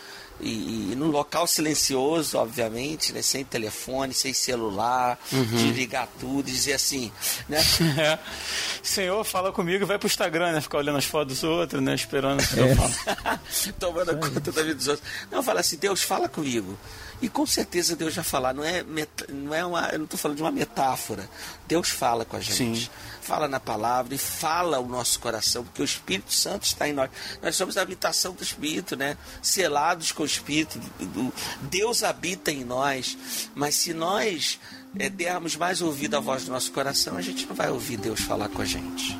e, e num local silencioso, obviamente, né? sem telefone, sem celular, uhum. desligar tudo, dizer assim, né?
É. Senhor, fala comigo vai pro Instagram, né? Ficar olhando as fotos dos outros, né? Esperando que eu
fale. Tomando conta da vida dos outros. Não, fala assim, Deus, fala comigo. E com certeza Deus já falar, não é, não é uma, eu não estou falando de uma metáfora. Deus fala com a gente. Sim. Fala na palavra e fala o nosso coração, porque o Espírito Santo está em nós. Nós somos a habitação do Espírito, né? Selados com o Espírito. Deus habita em nós. Mas se nós é, dermos mais ouvido à voz do nosso coração, a gente não vai ouvir Deus falar com a gente.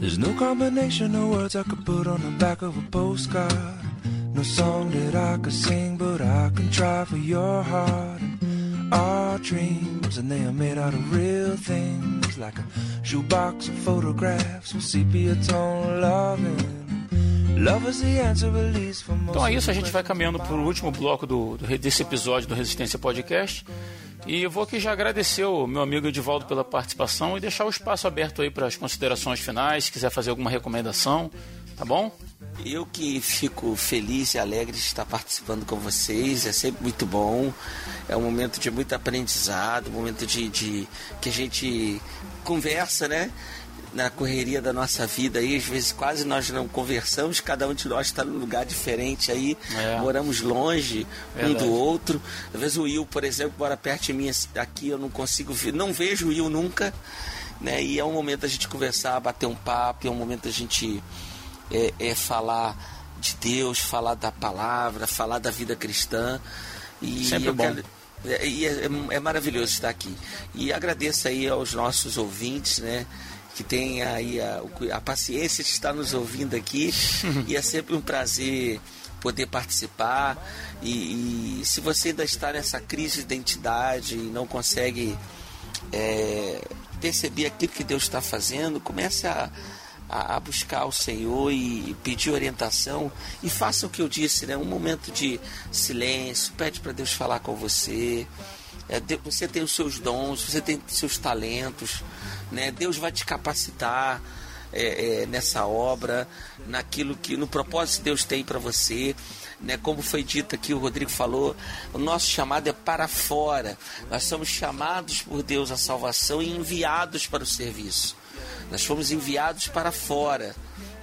There's no combination of words I could put on the back of a postcard. No song that I could sing, but I can try for your heart. Our dreams, and they are made out of real things, like a shoebox of photographs with sepia tone loving.
Então é isso, a gente vai caminhando para o último bloco do, do, desse episódio do Resistência Podcast. E eu vou aqui já agradecer o meu amigo Edivaldo pela participação e deixar o espaço aberto aí para as considerações finais, se quiser fazer alguma recomendação, tá bom?
Eu que fico feliz e alegre de estar participando com vocês, é sempre muito bom. É um momento de muito aprendizado, um momento de, de que a gente conversa, né? Na correria da nossa vida aí, às vezes quase nós não conversamos, cada um de nós está num lugar diferente aí, é. moramos longe Verdade. um do outro. Às vezes o Will, por exemplo, mora perto de mim aqui, eu não consigo ver, não vejo o Will nunca, né? E é um momento da gente conversar, bater um papo, é um momento da gente é, é falar de Deus, falar da palavra, falar da vida cristã.
E Sempre bom. quero
é, é, é, maravilhoso estar aqui. E agradeço aí aos nossos ouvintes, né? Que tem aí a, a paciência de estar nos ouvindo aqui. e é sempre um prazer poder participar. E, e, se você ainda está nessa crise de identidade e não consegue é, perceber aquilo que Deus está fazendo, comece a, a, buscar o Senhor e pedir orientação e faça o que eu disse, né? Um momento de silêncio, pede para Deus falar com você. É, você tem os seus dons, você tem seus talentos, né? Deus vai te capacitar é, é, nessa obra, naquilo que no propósito que Deus tem para você. Né, como foi dito aqui, o Rodrigo falou, o nosso chamado é para fora. Nós somos chamados por Deus à salvação e enviados para o serviço. Nós fomos enviados para fora.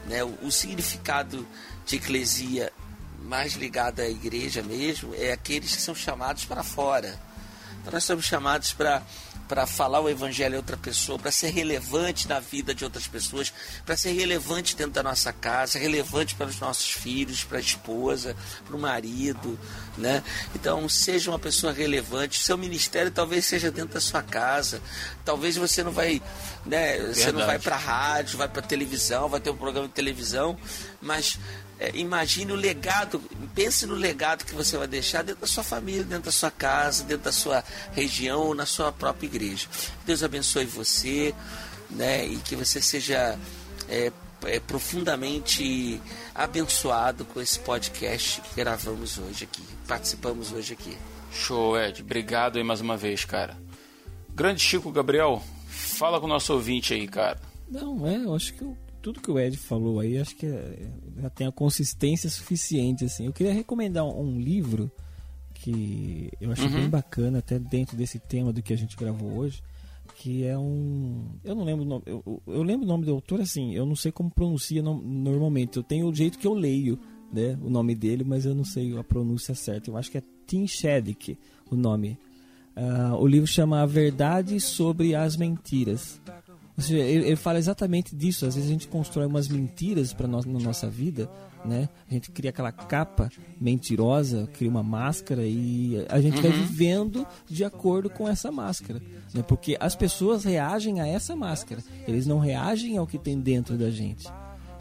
Né? O, o significado de eclesia mais ligado à igreja mesmo é aqueles que são chamados para fora. Então nós somos chamados para para falar o evangelho a outra pessoa, para ser relevante na vida de outras pessoas, para ser relevante dentro da nossa casa, relevante para os nossos filhos, para a esposa, para o marido, né? Então, seja uma pessoa relevante. Seu ministério talvez seja dentro da sua casa. Talvez você não vai, né, você não vai para rádio, vai para televisão, vai ter um programa de televisão, mas é, imagine o legado, pense no legado que você vai deixar dentro da sua família, dentro da sua casa, dentro da sua região, na sua própria igreja. Deus abençoe você, né, e que você seja é, é, profundamente abençoado com esse podcast que gravamos hoje aqui, participamos hoje aqui.
Show, Ed. Obrigado aí mais uma vez, cara. Grande Chico Gabriel, fala com o nosso ouvinte aí, cara.
Não, é, eu acho que eu tudo que o Ed falou aí, acho que é, já tem a consistência suficiente, assim. Eu queria recomendar um, um livro que eu achei uhum. bem bacana, até dentro desse tema do que a gente gravou hoje, que é um... Eu não lembro o nome, eu, eu lembro o nome do autor, assim, eu não sei como pronuncia no, normalmente, eu tenho o jeito que eu leio, né, o nome dele, mas eu não sei a pronúncia certa. Eu acho que é Tim Shedick o nome. Uh, o livro chama A Verdade sobre as Mentiras. Ou seja, ele, ele, fala exatamente disso. Às vezes a gente constrói umas mentiras para nós na nossa vida, né? A gente cria aquela capa mentirosa, cria uma máscara e a gente uhum. vai vivendo de acordo com essa máscara, né? Porque as pessoas reagem a essa máscara. Eles não reagem ao que tem dentro da gente.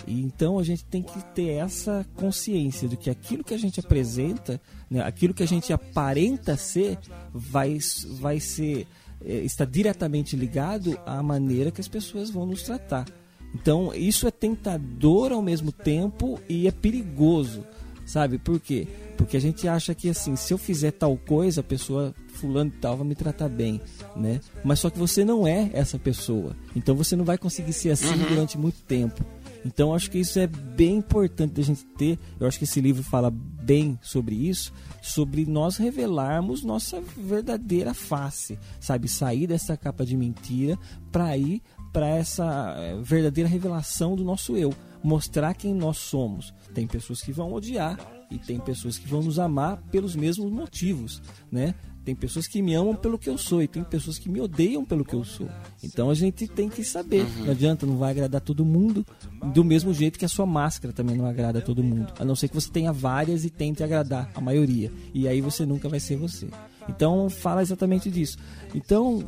E então a gente tem que ter essa consciência de que aquilo que a gente apresenta, né, aquilo que a gente aparenta ser, vai, vai ser está diretamente ligado à maneira que as pessoas vão nos tratar. Então, isso é tentador ao mesmo tempo e é perigoso, sabe? Por quê? Porque a gente acha que assim, se eu fizer tal coisa, a pessoa fulano e tal vai me tratar bem, né? Mas só que você não é essa pessoa. Então você não vai conseguir ser assim uhum. durante muito tempo. Então acho que isso é bem importante da gente ter. Eu acho que esse livro fala bem sobre isso, sobre nós revelarmos nossa verdadeira face, sabe? Sair dessa capa de mentira para ir para essa eh, verdadeira revelação do nosso eu, mostrar quem nós somos. Tem pessoas que vão odiar e tem pessoas que vão nos amar pelos mesmos motivos, né? Tem pessoas que me amam pelo que eu sou e tem pessoas que me odeiam pelo que eu sou. Então a gente tem que saber. Uhum. Não adianta, não vai agradar todo mundo do mesmo jeito que a sua máscara também não agrada a todo mundo. A não ser que você tenha várias e tente agradar a maioria. E aí você nunca vai ser você. Então fala exatamente disso. Então,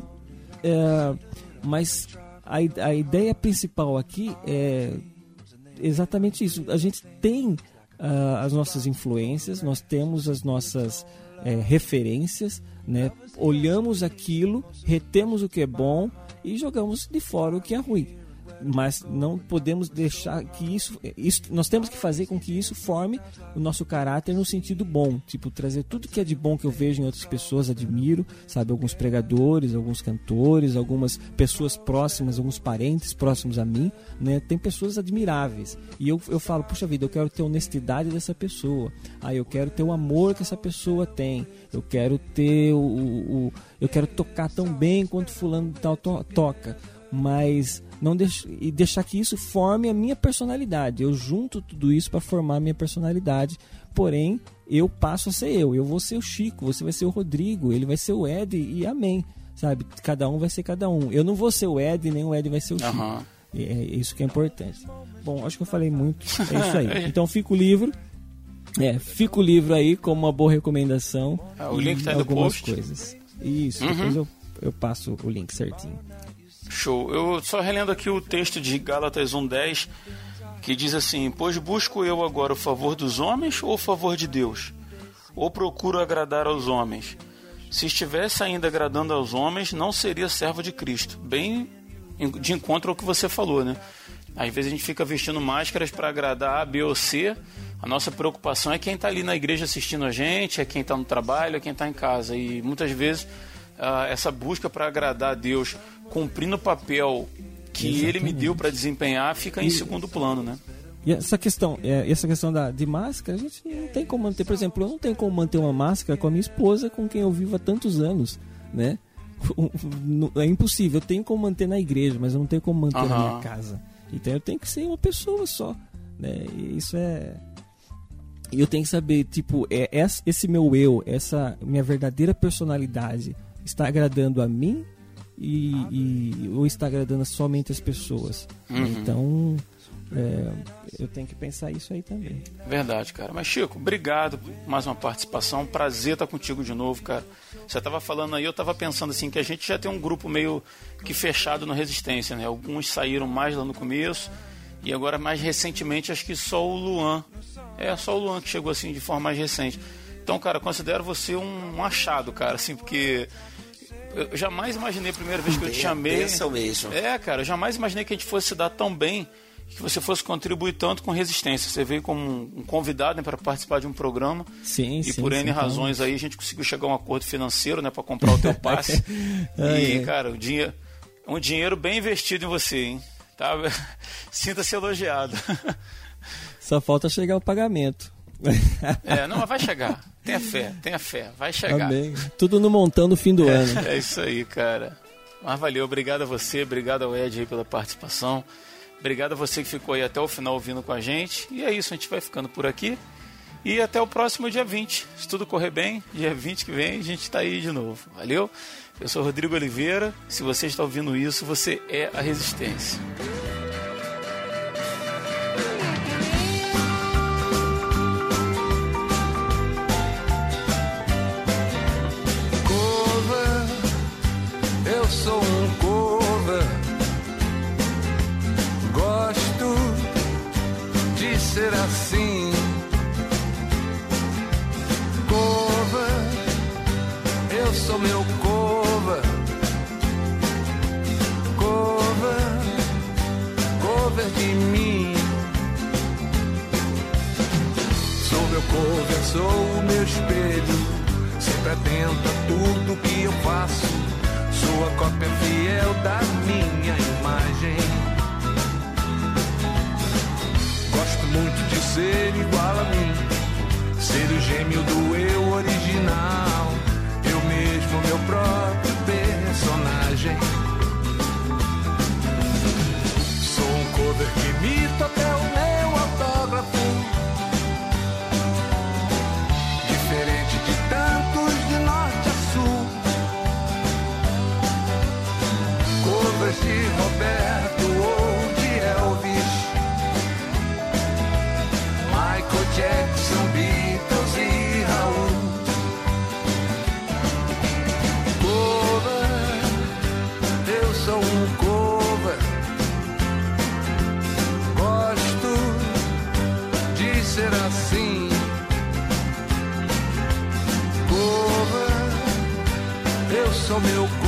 é, mas a, a ideia principal aqui é exatamente isso. A gente tem uh, as nossas influências, nós temos as nossas é, referências, né? olhamos aquilo, retemos o que é bom e jogamos de fora o que é ruim mas não podemos deixar que isso, isso nós temos que fazer com que isso forme o nosso caráter no sentido bom, tipo trazer tudo que é de bom que eu vejo em outras pessoas, admiro, sabe, alguns pregadores, alguns cantores, algumas pessoas próximas, alguns parentes próximos a mim, né? Tem pessoas admiráveis. E eu, eu falo, puxa vida, eu quero ter honestidade dessa pessoa. Ah, eu quero ter o amor que essa pessoa tem. Eu quero ter o, o, o eu quero tocar tão bem quanto fulano tal to, toca mas não deix, e deixar que isso forme a minha personalidade. Eu junto tudo isso para formar a minha personalidade. Porém, eu passo a ser eu. Eu vou ser o Chico, você vai ser o Rodrigo, ele vai ser o Ed e amém. Sabe? Cada um vai ser cada um. Eu não vou ser o Ed, nem o Ed vai ser o Chico. Uhum. É isso que é importante. Bom, acho que eu falei muito. É isso aí. Então fica o livro. É, fica o livro aí como uma boa recomendação.
Ah, o link tá aí no
algumas
post.
coisas. Isso,
Uhum.
depois eu, eu passo o link certinho.
Show. Eu só relendo aqui o texto de Gálatas 1:10, que diz assim: "Pois busco eu agora o favor dos homens ou o favor de Deus? Ou procuro agradar aos homens? Se estivesse ainda agradando aos homens, não seria servo de Cristo." Bem em- de encontro ao que você falou, né? Às vezes a gente fica vestindo máscaras para agradar A, B ou C. A nossa preocupação é quem está ali na igreja assistindo a gente, é quem está no trabalho, é quem está em casa. E muitas vezes ah, essa busca para agradar a Deus, cumprindo o papel que Ele me deu para desempenhar, fica em segundo plano, né?
E essa questão, é, essa questão da, de máscara, a gente não tem como manter. Por exemplo, eu não tenho como manter uma máscara com a minha esposa, com quem eu vivo há tantos anos, né? É impossível. Eu tenho como manter na igreja, mas eu não tenho como manter na
Aham.
minha casa. Então eu tenho que ser uma pessoa só, né? E isso é e eu tenho que saber, tipo, é, esse meu eu, essa minha verdadeira personalidade está agradando a mim e, e- ou está agradando somente as pessoas.
Uhum.
Então, é, eu tenho que pensar isso aí também.
Verdade, cara. Mas, Chico, obrigado por mais uma participação. Prazer estar contigo de novo, cara. Você estava falando aí, eu estava pensando assim, que a gente já tem um grupo meio que fechado na Resistência, né? Alguns saíram mais lá no começo e agora mais recentemente acho que só o Luan. É, só o Luan que chegou assim de forma mais recente. Então, cara, considero você um achado, cara, assim, porque eu jamais imaginei a primeira vez que eu te chamei.
mesmo.
É, cara, eu jamais imaginei que a gente fosse se dar tão bem, que você fosse contribuir tanto com resistência. Você veio como um convidado né, para participar de um programa.
Sim,
E
sim.
por N
sim, então-
razões aí a gente conseguiu chegar a um acordo financeiro, né, para comprar o teu passe. E, cara, o dinheiro, um dinheiro bem investido em você, hein? Tá? Sinta-se elogiado.
Só falta chegar o pagamento.
É, não, mas vai chegar. Tenha fé, tenha fé, vai chegar.
Amém. Tudo no montão do fim do ano.
É isso aí, cara. Mas valeu, obrigado a você, obrigado ao Ed aí pela participação. Obrigado a você que ficou aí até o final ouvindo com a gente. E é isso, a gente vai ficando por aqui. E até o próximo dia 20. Se tudo correr bem, dia 20 que vem a gente está aí de novo. Valeu? Eu sou Rodrigo Oliveira. Se você está ouvindo isso, você é a Resistência.
Ser assim. Cover, eu sou meu cover. Cover, cover de mim. Sou meu cover, sou o meu espelho. Sempre atento a tudo que eu faço. Sua cópia fiel da minha ser igual a mim. Ser o gêmeo do eu original. Eu mesmo, meu próprio personagem. Sou um cover que imita até o meu cover.